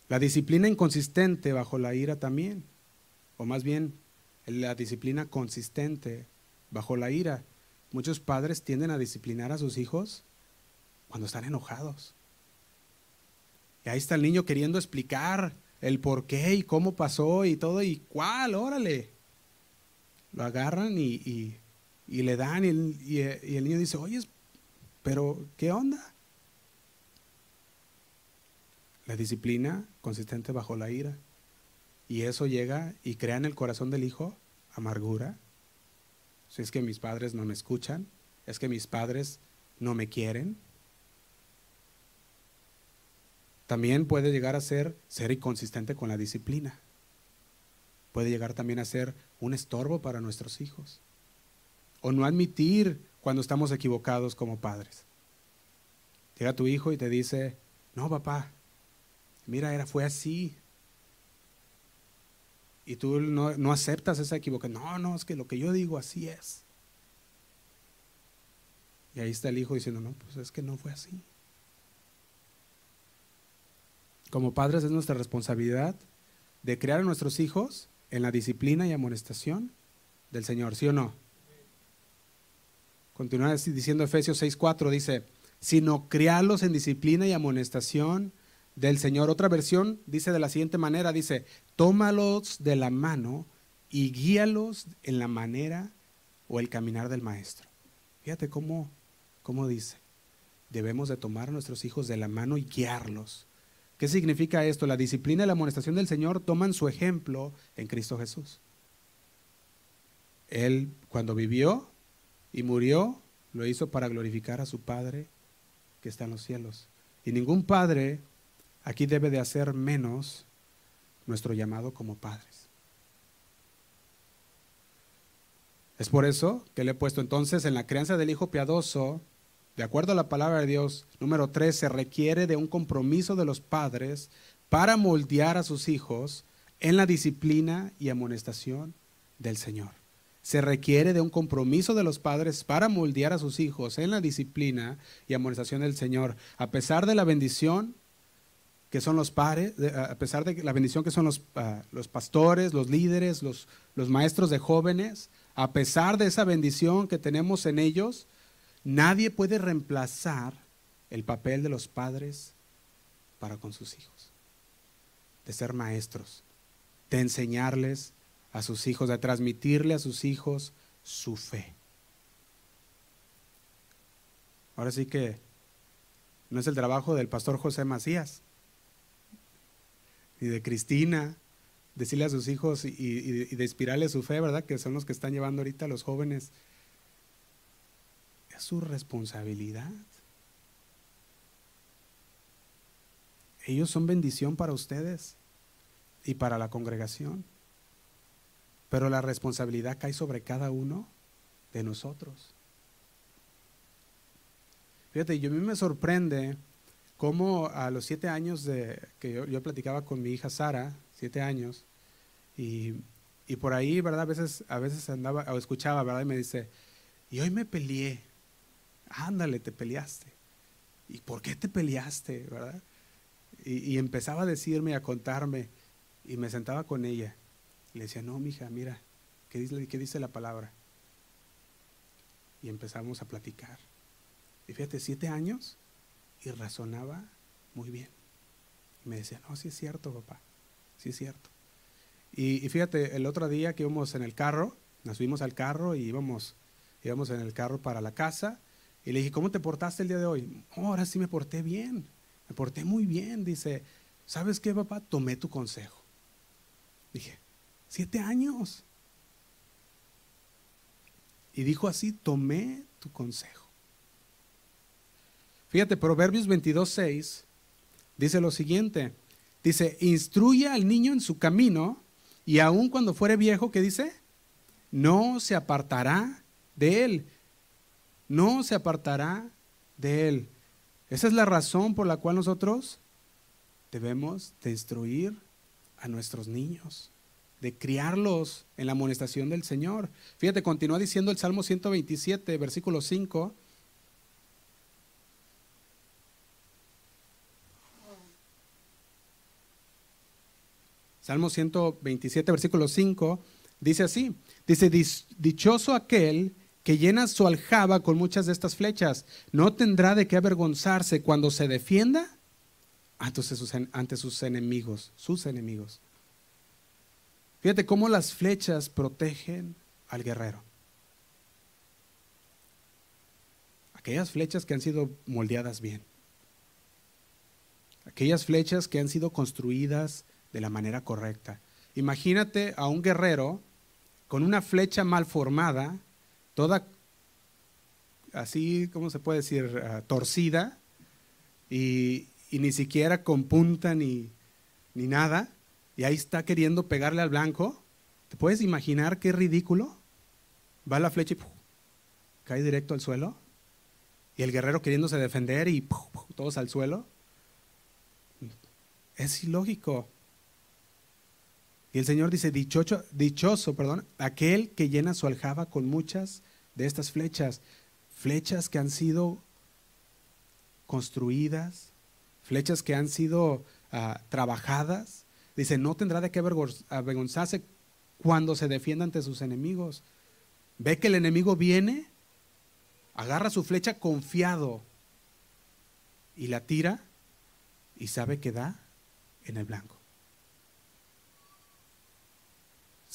La disciplina inconsistente bajo la ira también, o más bien la disciplina consistente bajo la ira. Muchos padres tienden a disciplinar a sus hijos cuando están enojados. Y ahí está el niño queriendo explicar el por qué y cómo pasó y todo, y cuál, órale. Lo agarran y, le dan y y el niño dice, oye, pero ¿qué onda? La disciplina consistente bajo la ira. Y eso llega y crea en el corazón del hijo amargura. Si es que mis padres no me escuchan, es que mis padres no me quieren. También puede llegar a ser ser inconsistente con la disciplina. Puede llegar también a ser un estorbo para nuestros hijos. O no admitir cuando estamos equivocados como padres. Llega tu hijo y te dice, no papá, mira, era, fue así. Y tú no, no aceptas esa equivocación. No, no, es que lo que yo digo así es. Y ahí está el hijo diciendo, no, pues es que no fue así. Como padres es nuestra responsabilidad de crear a nuestros hijos en la disciplina y amonestación del Señor, ¿sí o no? Continúa diciendo Efesios 6:4, dice, sino criarlos en disciplina y amonestación del Señor. Otra versión dice de la siguiente manera, dice, tómalos de la mano y guíalos en la manera o el caminar del Maestro. Fíjate cómo, cómo dice, debemos de tomar a nuestros hijos de la mano y guiarlos. ¿Qué significa esto? La disciplina y la amonestación del Señor toman su ejemplo en Cristo Jesús. Él cuando vivió y murió, lo hizo para glorificar a su Padre que está en los cielos. Y ningún padre aquí debe de hacer menos nuestro llamado como padres. Es por eso que le he puesto entonces en la crianza del hijo piadoso, de acuerdo a la palabra de Dios, número 3, se requiere de un compromiso de los padres para moldear a sus hijos en la disciplina y amonestación del Señor. Se requiere de un compromiso de los padres para moldear a sus hijos en la disciplina y amonestación del Señor, a pesar de la bendición que son los padres, a pesar de la bendición que son los, ah, los pastores, los líderes, los, los maestros de jóvenes, a pesar de esa bendición que tenemos en ellos, nadie puede reemplazar el papel de los padres para con sus hijos, de ser maestros, de enseñarles a sus hijos, de transmitirle a sus hijos su fe. Ahora sí que no es el trabajo del pastor José Macías, y de Cristina, decirle a sus hijos y, de inspirarle su fe, ¿verdad? Que son los que están llevando ahorita a los jóvenes. Es su responsabilidad. Ellos son bendición para ustedes y para la congregación. Pero la responsabilidad cae sobre cada uno de nosotros. Fíjate, yo a mí me sorprende como a los siete años que yo, platicaba con mi hija Sara, siete años, y, por ahí, ¿verdad? A veces, a veces andaba o escuchaba, ¿verdad? Y me dice, y hoy me peleé. Ándale, te peleaste. ¿Y por qué te peleaste, verdad? Y, empezaba a decirme, a contarme, y me sentaba con ella. Y le decía, no, mija, mira, ¿qué dice, qué dice la palabra? Y empezamos a platicar. Y fíjate, siete años, y razonaba muy bien. Me decía, no, sí es cierto, papá, sí es cierto. Y, fíjate, el otro día que íbamos en el carro, nos subimos al carro y íbamos, íbamos en el carro para la casa. Y le dije, ¿cómo te portaste el día de hoy? Oh, ahora sí me porté bien, me porté muy bien. Dice, ¿sabes qué, papá? Tomé tu consejo. Dije, siete años. Y dijo así, tomé tu consejo. Fíjate, Proverbios 22, 6 dice lo siguiente. Dice, instruye al niño en su camino y aun cuando fuere viejo, ¿qué dice? No se apartará de él. No se apartará de él. Esa es la razón por la cual nosotros debemos de instruir a nuestros niños, de criarlos en la amonestación del Señor. Fíjate, continúa diciendo el Salmo 127, versículo 5. Salmo 127, versículo 5, dice así, dice, dichoso aquel que llena su aljaba con muchas de estas flechas, no tendrá de qué avergonzarse cuando se defienda ante sus, ante sus enemigos, sus enemigos. Fíjate cómo las flechas protegen al guerrero. Aquellas flechas que han sido moldeadas bien. Aquellas flechas que han sido construidas de la manera correcta. Imagínate a un guerrero con una flecha mal formada, toda así, ¿cómo se puede decir?, ah, torcida y, ni siquiera con punta ni, ni nada, y ahí está queriendo pegarle al blanco. ¿Te puedes imaginar qué ridículo? Va la flecha y cae directo al suelo. Y el guerrero queriéndose defender y todos al suelo. Es ilógico. Y el Señor dice, dichoso, perdón, aquel que llena su aljaba con muchas de estas flechas, flechas que han sido construidas, flechas que han sido ah, trabajadas. Dice, no tendrá de qué avergonzarse cuando se defienda ante sus enemigos. Ve que el enemigo viene, agarra su flecha confiado y la tira y sabe que da en el blanco.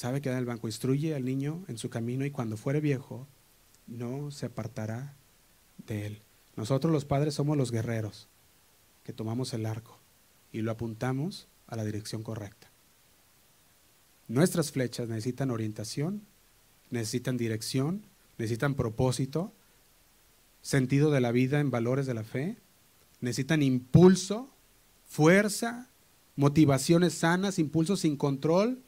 Sabe que da el banco, instruye al niño en su camino y cuando fuere viejo, no se apartará de él. Nosotros los padres somos los guerreros que tomamos el arco y lo apuntamos a la dirección correcta. Nuestras flechas necesitan orientación, necesitan dirección, necesitan propósito, sentido de la vida en valores de la fe, necesitan impulso, fuerza, motivaciones sanas, impulsos sin control,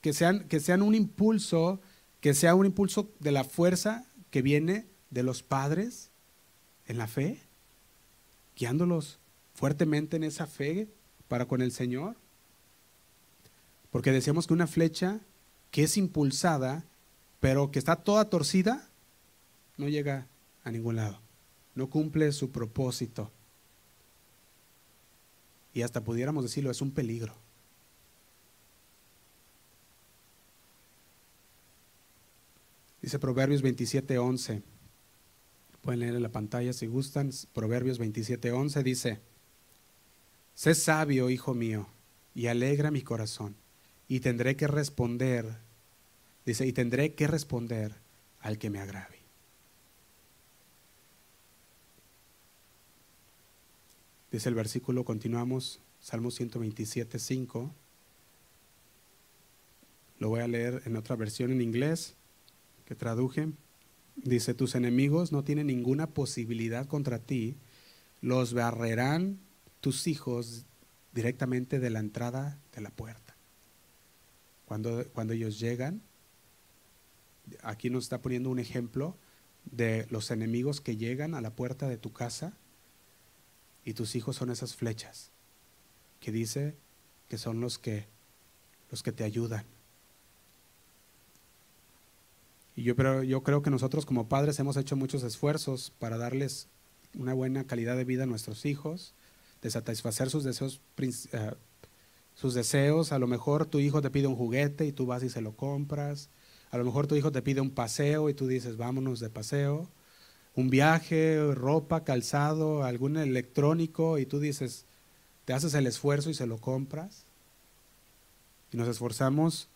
que sean, que sean un impulso, que sea un impulso de la fuerza que viene de los padres en la fe, guiándolos fuertemente en esa fe para con el Señor. Porque decíamos que una flecha que es impulsada, pero que está toda torcida, no llega a ningún lado, no cumple su propósito. Y hasta pudiéramos decirlo, es un peligro. Dice Proverbios 27:11. Pueden leer en la pantalla si gustan. Proverbios 27:11 dice, Sé sabio, hijo mío, y alegra mi corazón, y tendré que responder, dice, y tendré que responder al que me agrave. Dice el versículo, continuamos, Salmo 127, 5. Lo voy a leer en otra versión en inglés que traduje, dice, tus enemigos no tienen ninguna posibilidad contra ti, los barrerán tus hijos directamente de la entrada de la puerta. Cuando, cuando ellos llegan, aquí nos está poniendo un ejemplo de los enemigos que llegan a la puerta de tu casa y tus hijos son esas flechas que dice que son los que los que te ayudan y yo, pero yo creo que nosotros como padres hemos hecho muchos esfuerzos para darles una buena calidad de vida a nuestros hijos, de satisfacer sus deseos, eh, sus deseos. A lo mejor tu hijo te pide un juguete y tú vas y se lo compras. A lo mejor tu hijo te pide un paseo y tú dices, vámonos de paseo. Un viaje, ropa, calzado, algún electrónico y tú dices, te haces el esfuerzo y se lo compras. Y nos esforzamos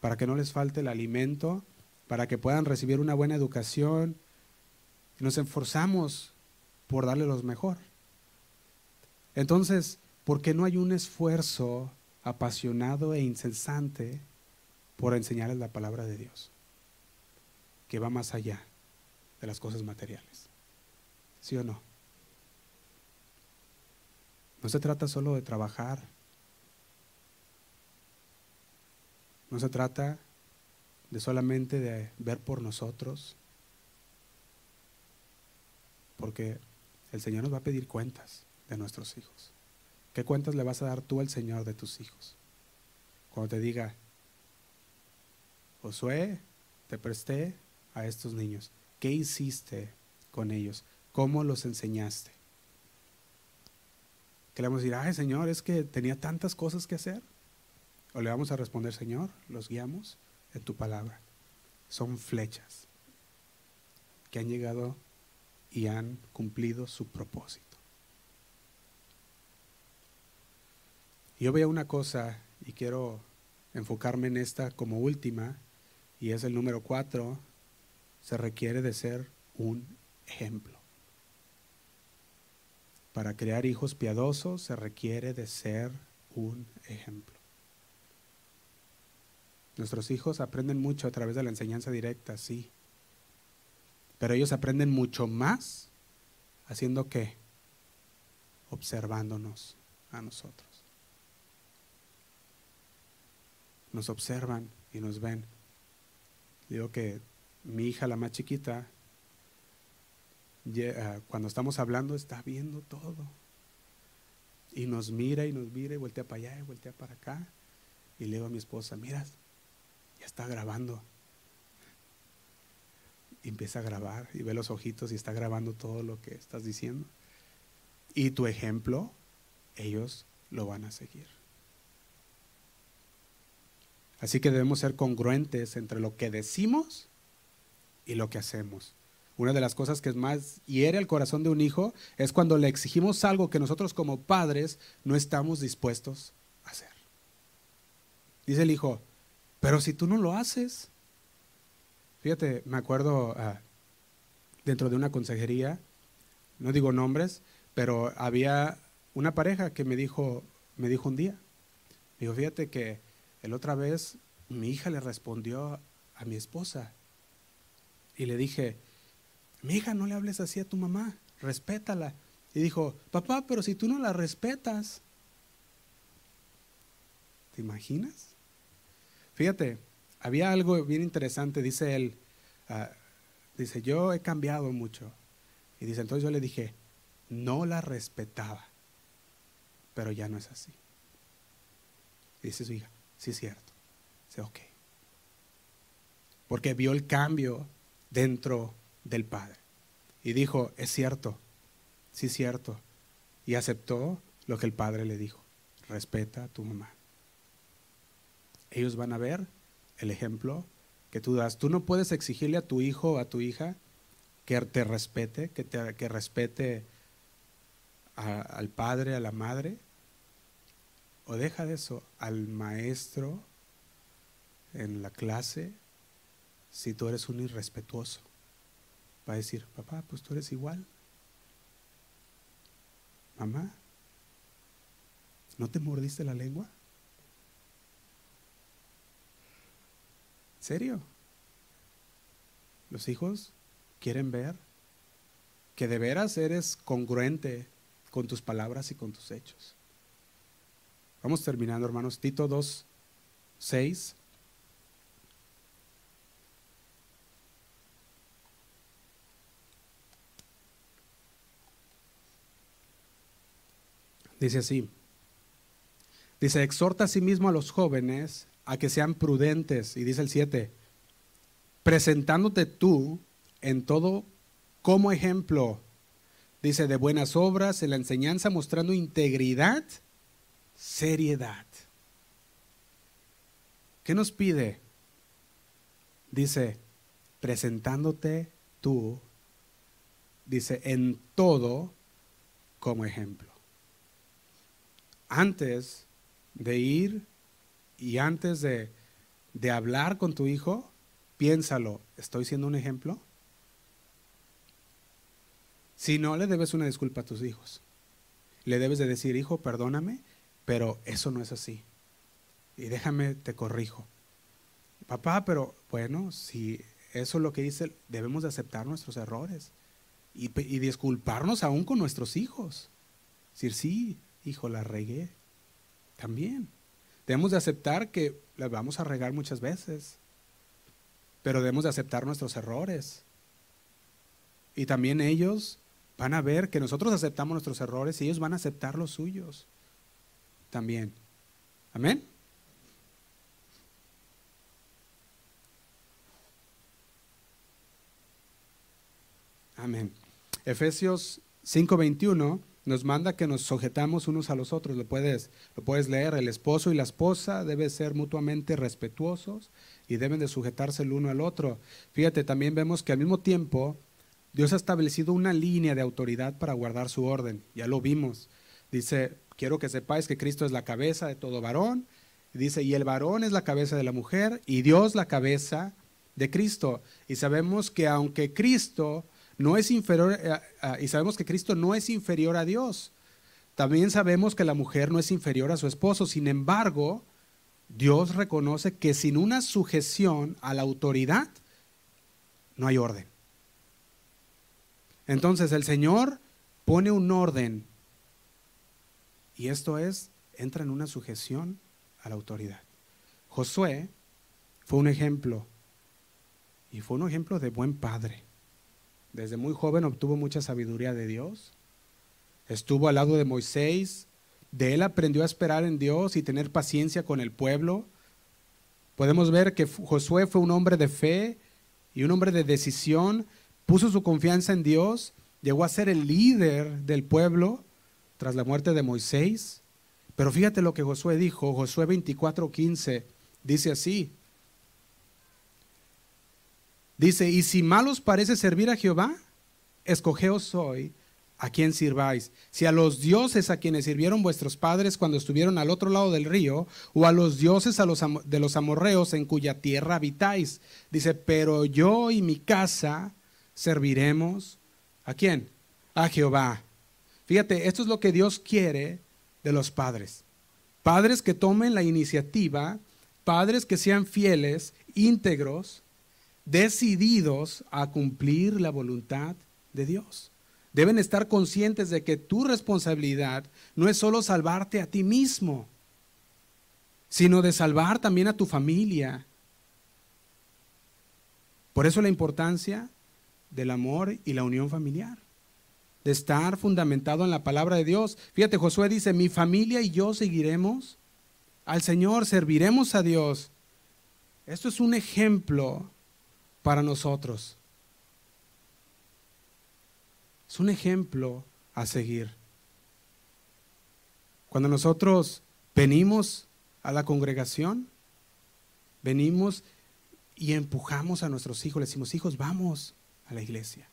para que no les falte el alimento para que puedan recibir una buena educación. Y nos esforzamos por darle lo mejor. Entonces, ¿por qué no hay un esfuerzo apasionado e incesante por enseñarles la palabra de Dios? Que va más allá de las cosas materiales. ¿Sí o no? No se trata solo de trabajar. No se trata de solamente de ver por nosotros. Porque el Señor nos va a pedir cuentas de nuestros hijos. ¿Qué cuentas le vas a dar tú al Señor de tus hijos? Cuando te diga, Josué, te presté a estos niños. ¿Qué hiciste con ellos? ¿Cómo los enseñaste? Que le vamos a decir, ay Señor, es que tenía tantas cosas que hacer. O le vamos a responder, Señor, los guiamos en tu palabra. Son flechas que han llegado y han cumplido su propósito. Yo veo una cosa y quiero enfocarme en esta como última, y es el número cuatro, se requiere de ser un ejemplo. Para crear hijos piadosos se requiere de ser un ejemplo. Nuestros hijos aprenden mucho a través de la enseñanza directa, sí. Pero ellos aprenden mucho más haciendo qué? Observándonos a nosotros. Nos observan y nos ven. Digo que mi hija, la más chiquita, ah, cuando estamos hablando está viendo todo. Y nos mira y nos mira y voltea para allá y voltea para acá. Y le digo a mi esposa, mira, está grabando. Empieza a grabar y ve los ojitos y está grabando todo lo que estás diciendo. Y tu ejemplo, ellos lo van a seguir. Así que debemos ser congruentes entre lo que decimos y lo que hacemos. Una de las cosas que más hiere el corazón de un hijo es cuando le exigimos algo que nosotros como padres no estamos dispuestos a hacer. Dice el hijo, pero si tú no lo haces, fíjate, me acuerdo ah, dentro de una consejería, no digo nombres, pero había una pareja que me dijo, me dijo un día, dijo, fíjate que el otra vez mi hija le respondió a mi esposa y le dije, mi hija, no le hables así a tu mamá, respétala. Y dijo, papá, pero si tú no la respetas, ¿te imaginas? Fíjate, había algo bien interesante, dice él, ah, dice, yo he cambiado mucho. Y dice, entonces yo le dije, no la respetaba, pero ya no es así. dice su hija, sí es cierto, dice, ok. Porque vio el cambio dentro del Padre. Y dijo, es cierto, sí es cierto. Y aceptó lo que el Padre le dijo, respeta a tu mamá. Ellos van a ver el ejemplo que tú das. Tú no puedes exigirle a tu hijo o a tu hija que te respete, que, te, respete al padre, a la madre, o deja de eso, al maestro en la clase, si tú eres un irrespetuoso. Va a decir, papá, pues tú eres igual. Mamá, ¿no te mordiste la lengua? ¿Serio? Los hijos quieren ver que de veras eres congruente con tus palabras y con tus hechos. Vamos terminando, hermanos. Tito 2, 6. Dice así. Dice, exhorta a sí mismo a los jóvenes a que sean prudentes. Y dice el 7, presentándote tú en todo como ejemplo, dice, de buenas obras, en la enseñanza, mostrando integridad, seriedad. ¿Qué nos pide? Dice, presentándote tú, dice, en todo como ejemplo antes de ir y antes de, hablar con tu hijo, piénsalo, ¿estoy siendo un ejemplo? Si no, le debes una disculpa a tus hijos. Le debes de decir, hijo, perdóname, pero eso no es así. Y déjame, te corrijo. Papá, pero bueno, si eso es lo que dice, debemos de aceptar nuestros errores y, y disculparnos aún con nuestros hijos. Decir, sí, hijo, la regué. También. Debemos de aceptar que la vamos a regar muchas veces, pero debemos de aceptar nuestros errores. Y también ellos van a ver que nosotros aceptamos nuestros errores y ellos van a aceptar los suyos también. Amén. Amén. Efesios 5:21 nos manda que nos sujetamos unos a los otros. Lo puedes, lo puedes leer. El esposo y la esposa deben ser mutuamente respetuosos y deben de sujetarse el uno al otro. Fíjate, también vemos que al mismo tiempo Dios ha establecido una línea de autoridad para guardar su orden. Ya lo vimos. Dice, quiero que sepáis que Cristo es la cabeza de todo varón. dice, y el varón es la cabeza de la mujer y Dios la cabeza de Cristo. Y sabemos que aunque Cristo no es inferior, eh, y sabemos que Cristo no es inferior a Dios, también sabemos que la mujer no es inferior a su esposo. Sin embargo, Dios reconoce que sin una sujeción a la autoridad no hay orden. Entonces el Señor pone un orden y esto es, entra en una sujeción a la autoridad. Josué fue un ejemplo y fue un ejemplo de buen padre. Desde muy joven obtuvo mucha sabiduría de Dios. Estuvo al lado de Moisés. De él aprendió a esperar en Dios y tener paciencia con el pueblo. Podemos ver que Josué fue un hombre de fe y un hombre de decisión puso su confianza en Dios, llegó a ser el líder del pueblo tras la muerte de Moisés. Pero fíjate lo que Josué dijo, Josué 24:15, dice así. Dice, y si malos parece servir a Jehová, escogeos hoy a quien sirváis. Si a los dioses a quienes sirvieron vuestros padres cuando estuvieron al otro lado del río, o a los dioses a los, de los amorreos en cuya tierra habitáis. Dice, pero yo y mi casa serviremos a quién? A Jehová. Fíjate, esto es lo que Dios quiere de los padres. Padres que tomen la iniciativa, padres que sean fieles, íntegros, decididos a cumplir la voluntad de Dios. Deben estar conscientes de que tu responsabilidad no es solo salvarte a ti mismo, sino de salvar también a tu familia. Por eso la importancia del amor y la unión familiar, de estar fundamentado en la palabra de Dios. Fíjate, Josué dice, mi familia y yo seguiremos al Señor, serviremos a Dios. Esto es un ejemplo para nosotros. Es un ejemplo a seguir. Cuando nosotros venimos a la congregación, venimos y empujamos a nuestros hijos, le decimos, hijos, vamos, a la iglesia.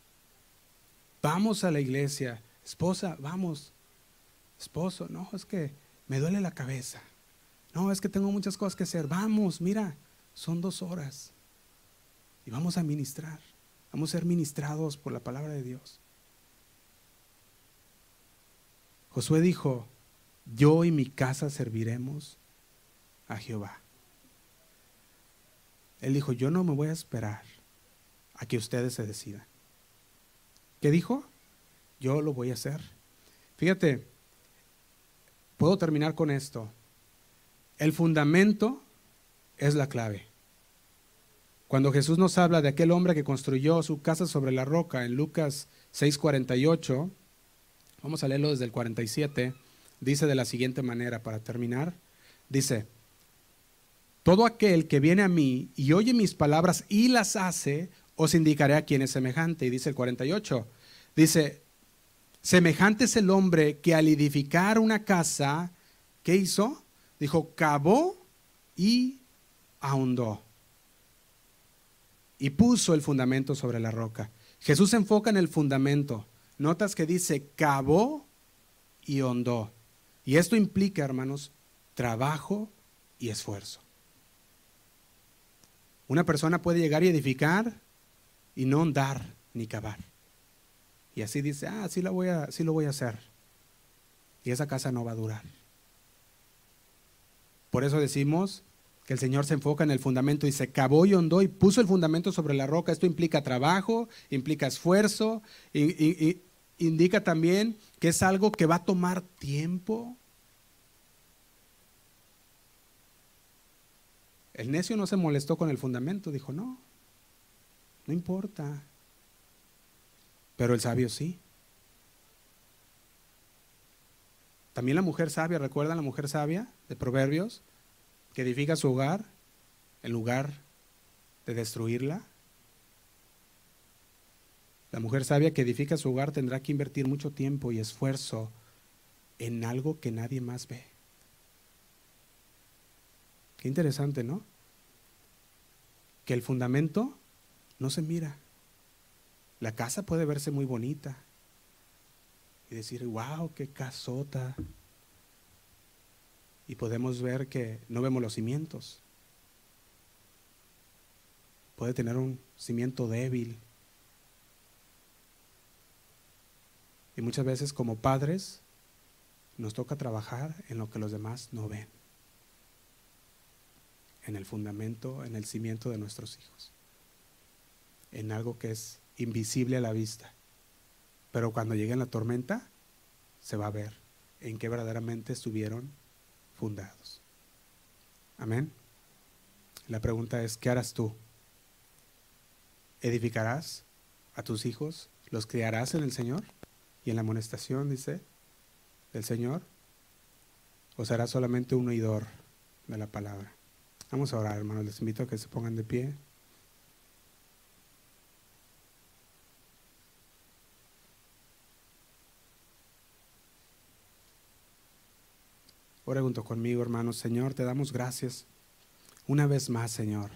Vamos a la iglesia. Esposa, vamos. Esposo, no, es que me duele la cabeza. No, es que tengo muchas cosas que hacer. Vamos, mira, son dos horas. Y vamos a ministrar. Vamos a ser ministrados por la palabra de Dios. Josué dijo, yo y mi casa serviremos a Jehová. Él dijo, yo no me voy a esperar a que ustedes se decidan. ¿Qué dijo? Yo lo voy a hacer. Fíjate, puedo terminar con esto. El fundamento es la clave. Cuando Jesús nos habla de aquel hombre que construyó su casa sobre la roca en Lucas 6:48, vamos a leerlo desde el 47, dice de la siguiente manera para terminar, dice, todo aquel que viene a mí y oye mis palabras y las hace, os indicaré a quién es semejante. Y dice el 48, dice, semejante es el hombre que al edificar una casa, ¿qué hizo? Dijo, cavó y ahondó. Y puso el fundamento sobre la roca. Jesús se enfoca en el fundamento. Notas que dice, cavó y hondó. Y esto implica, hermanos, trabajo y esfuerzo. Una persona puede llegar y edificar y no andar ni cavar. Y así dice, ah, sí lo voy a, sí lo voy a hacer. Y esa casa no va a durar. Por eso decimos que el Señor se enfoca en el fundamento y se cavó y hondó y puso el fundamento sobre la roca. Esto implica trabajo, implica esfuerzo, y indica también que es algo que va a tomar tiempo. El necio no se molestó con el fundamento, dijo, no, no importa. Pero el sabio sí. También la mujer sabia, ¿recuerdan la mujer sabia de Proverbios? Que edifica su hogar en lugar de destruirla. La mujer sabia que edifica su hogar tendrá que invertir mucho tiempo y esfuerzo en algo que nadie más ve. Qué interesante, ¿no? Que el fundamento no se mira. La casa puede verse muy bonita y decir, wow, qué casota. Y podemos ver que no vemos los cimientos. Puede tener un cimiento débil. Y muchas veces como padres nos toca trabajar en lo que los demás no ven. En el fundamento, en el cimiento de nuestros hijos. En algo que es invisible a la vista. Pero cuando llegue la tormenta, se va a ver en qué verdaderamente estuvieron fundados. Amén. La pregunta es, ¿qué harás tú? ¿Edificarás a tus hijos? ¿Los criarás en el Señor? Y en la amonestación, dice, del Señor. ¿O serás solamente un oidor de la palabra? Vamos a orar, hermanos. Les invito a que se pongan de pie. Ora junto conmigo, hermanos. Señor, te damos gracias una vez más, Señor,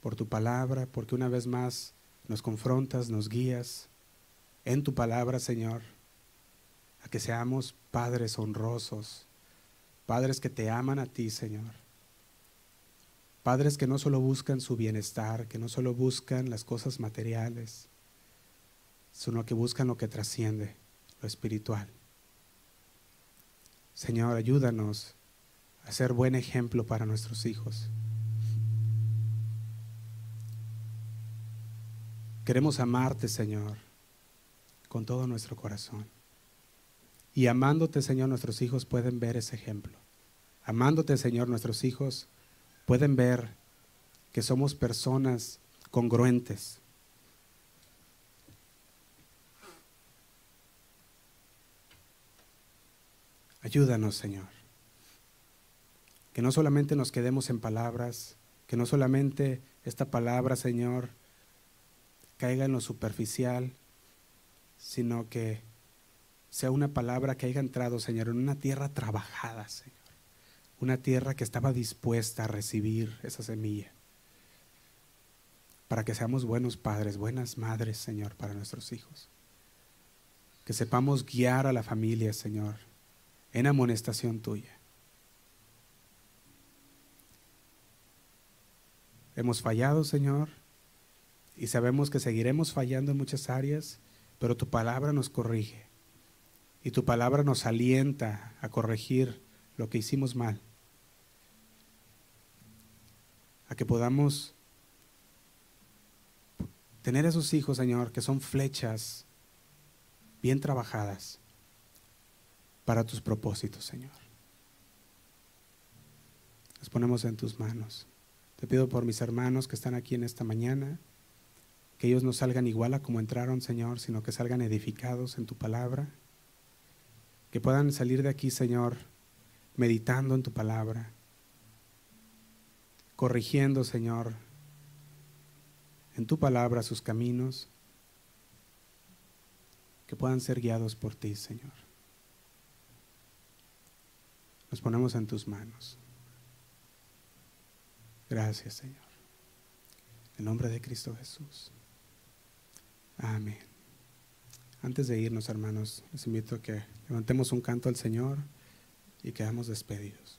por tu palabra, porque una vez más nos confrontas, nos guías en tu palabra, Señor, a que seamos padres honrosos, padres que te aman a ti, Señor. Padres que no solo buscan su bienestar, que no solo buscan las cosas materiales, sino que buscan lo que trasciende, lo espiritual. Señor, ayúdanos a ser buen ejemplo para nuestros hijos. Queremos amarte, Señor, con todo nuestro corazón. Y amándote, Señor, nuestros hijos pueden ver ese ejemplo. Amándote, Señor, nuestros hijos pueden ver que somos personas congruentes, Ayúdanos, Señor. Que no solamente nos quedemos en palabras, que no solamente esta palabra, Señor, caiga en lo superficial, sino que sea una palabra que haya entrado, Señor, en una tierra trabajada, Señor. Una tierra que estaba dispuesta a recibir esa semilla. Para que seamos buenos padres, buenas madres, Señor, para nuestros hijos. Que sepamos guiar a la familia, Señor, en amonestación tuya. Hemos fallado, Señor, y sabemos que seguiremos fallando en muchas áreas, pero tu palabra nos corrige y tu palabra nos alienta a corregir lo que hicimos mal, a que podamos tener esos hijos, Señor, que son flechas bien trabajadas para tus propósitos, Señor. Nos ponemos en tus manos. Te pido por mis hermanos que están aquí en esta mañana, que ellos no salgan igual a como entraron, Señor, sino que salgan edificados en tu palabra, que puedan salir de aquí, Señor, meditando en tu palabra, corrigiendo, Señor, en tu palabra sus caminos, que puedan ser guiados por ti, Señor. Ponemos en tus manos. Gracias, Señor. En nombre de Cristo Jesús. Amén. Antes de irnos, hermanos, les invito a que levantemos un canto al Señor y quedamos despedidos.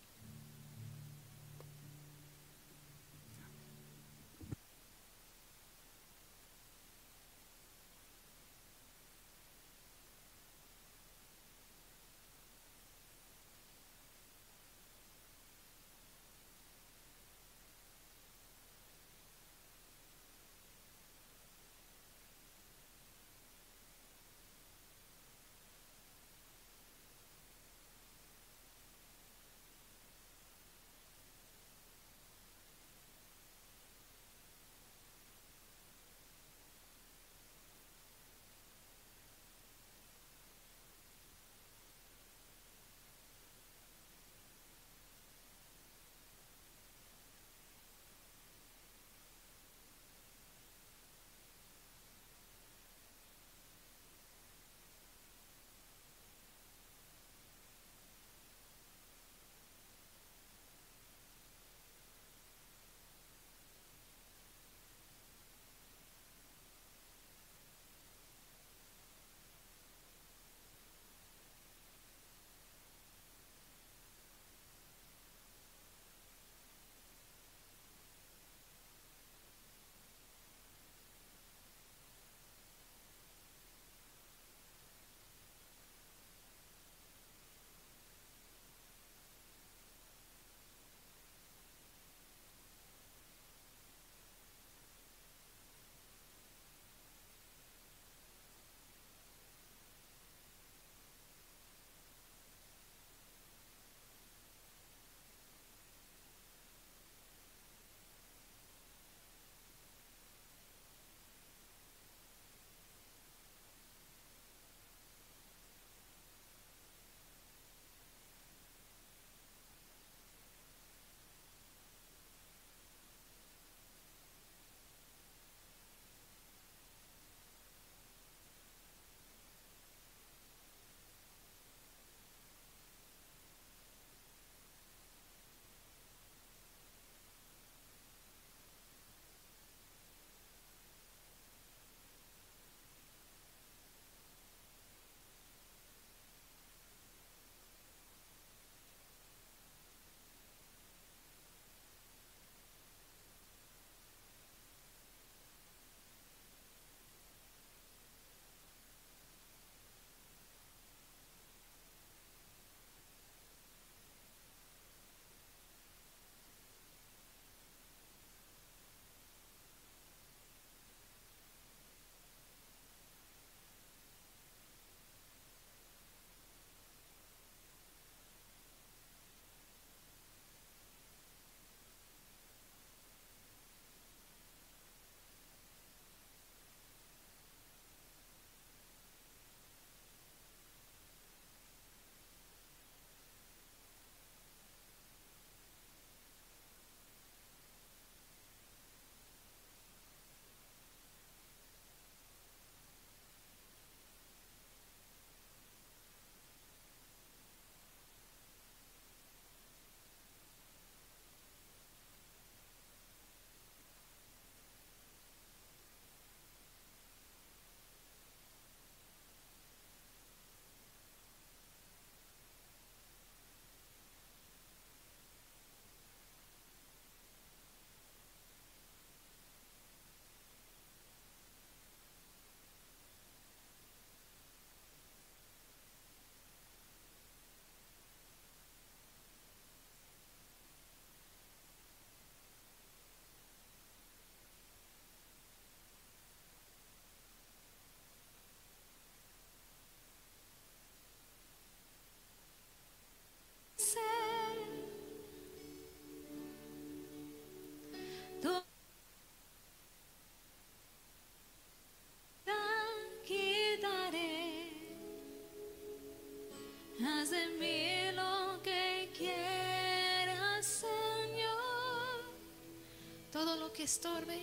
Estorbe,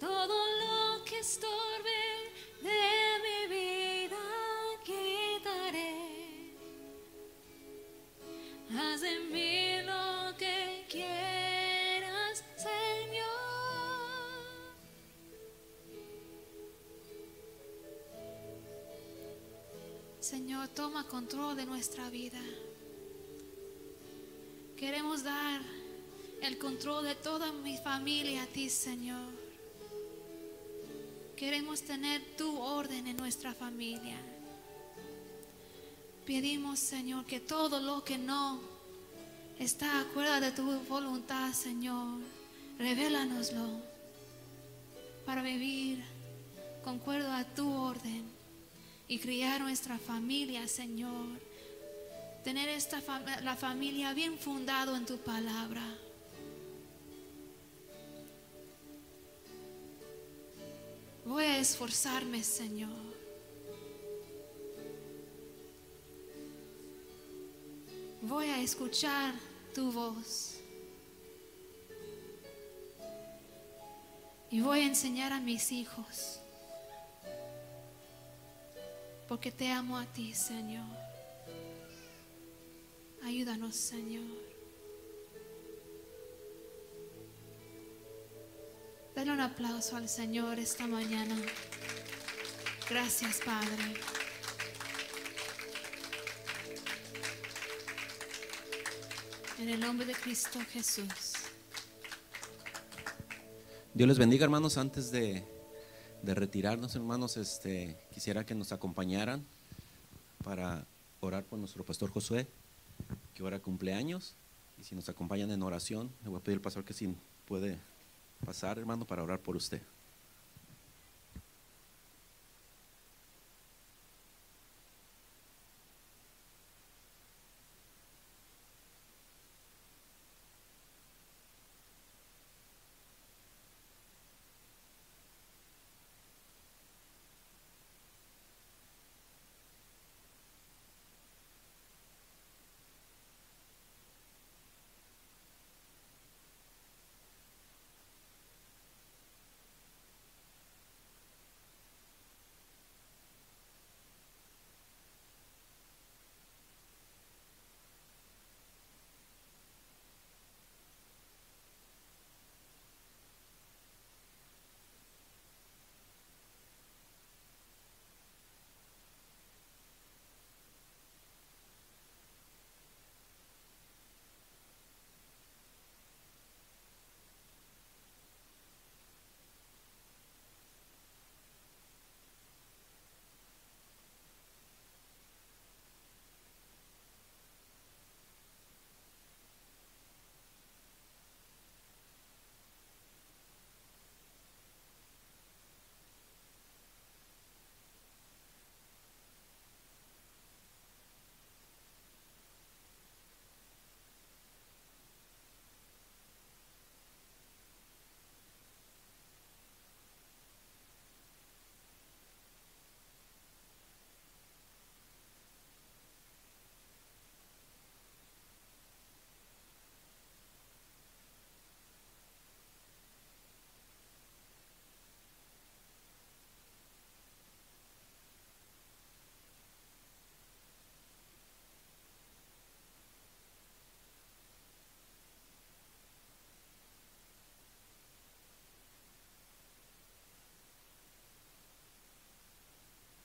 todo lo que estorbe de mi vida quitaré. Haz de mí lo que quieras, Señor. Señor, toma control de nuestra vida. Queremos dar el control de toda mi familia a ti, Señor. Queremos tener tu orden en nuestra familia. Pedimos, Señor, que todo lo que no está acuerdo de tu voluntad, Señor, revélanoslo para vivir concuerdo a tu orden y criar nuestra familia, Señor tener esta la familia bien fundado en tu palabra. Esforzarme, Señor. Voy a escuchar tu voz. Y voy a enseñar a mis hijos. Porque te amo a ti, Señor. Ayúdanos, Señor. Dale un aplauso al Señor esta mañana. Gracias, Padre. En el nombre de Cristo Jesús. Dios les bendiga, hermanos. Antes de, de retirarnos, hermanos, este, quisiera que nos acompañaran para orar por nuestro pastor Josué que ahora cumpleaños. Y si nos acompañan en oración, le voy a pedir al pastor que si puede pasar, hermano, para orar por usted.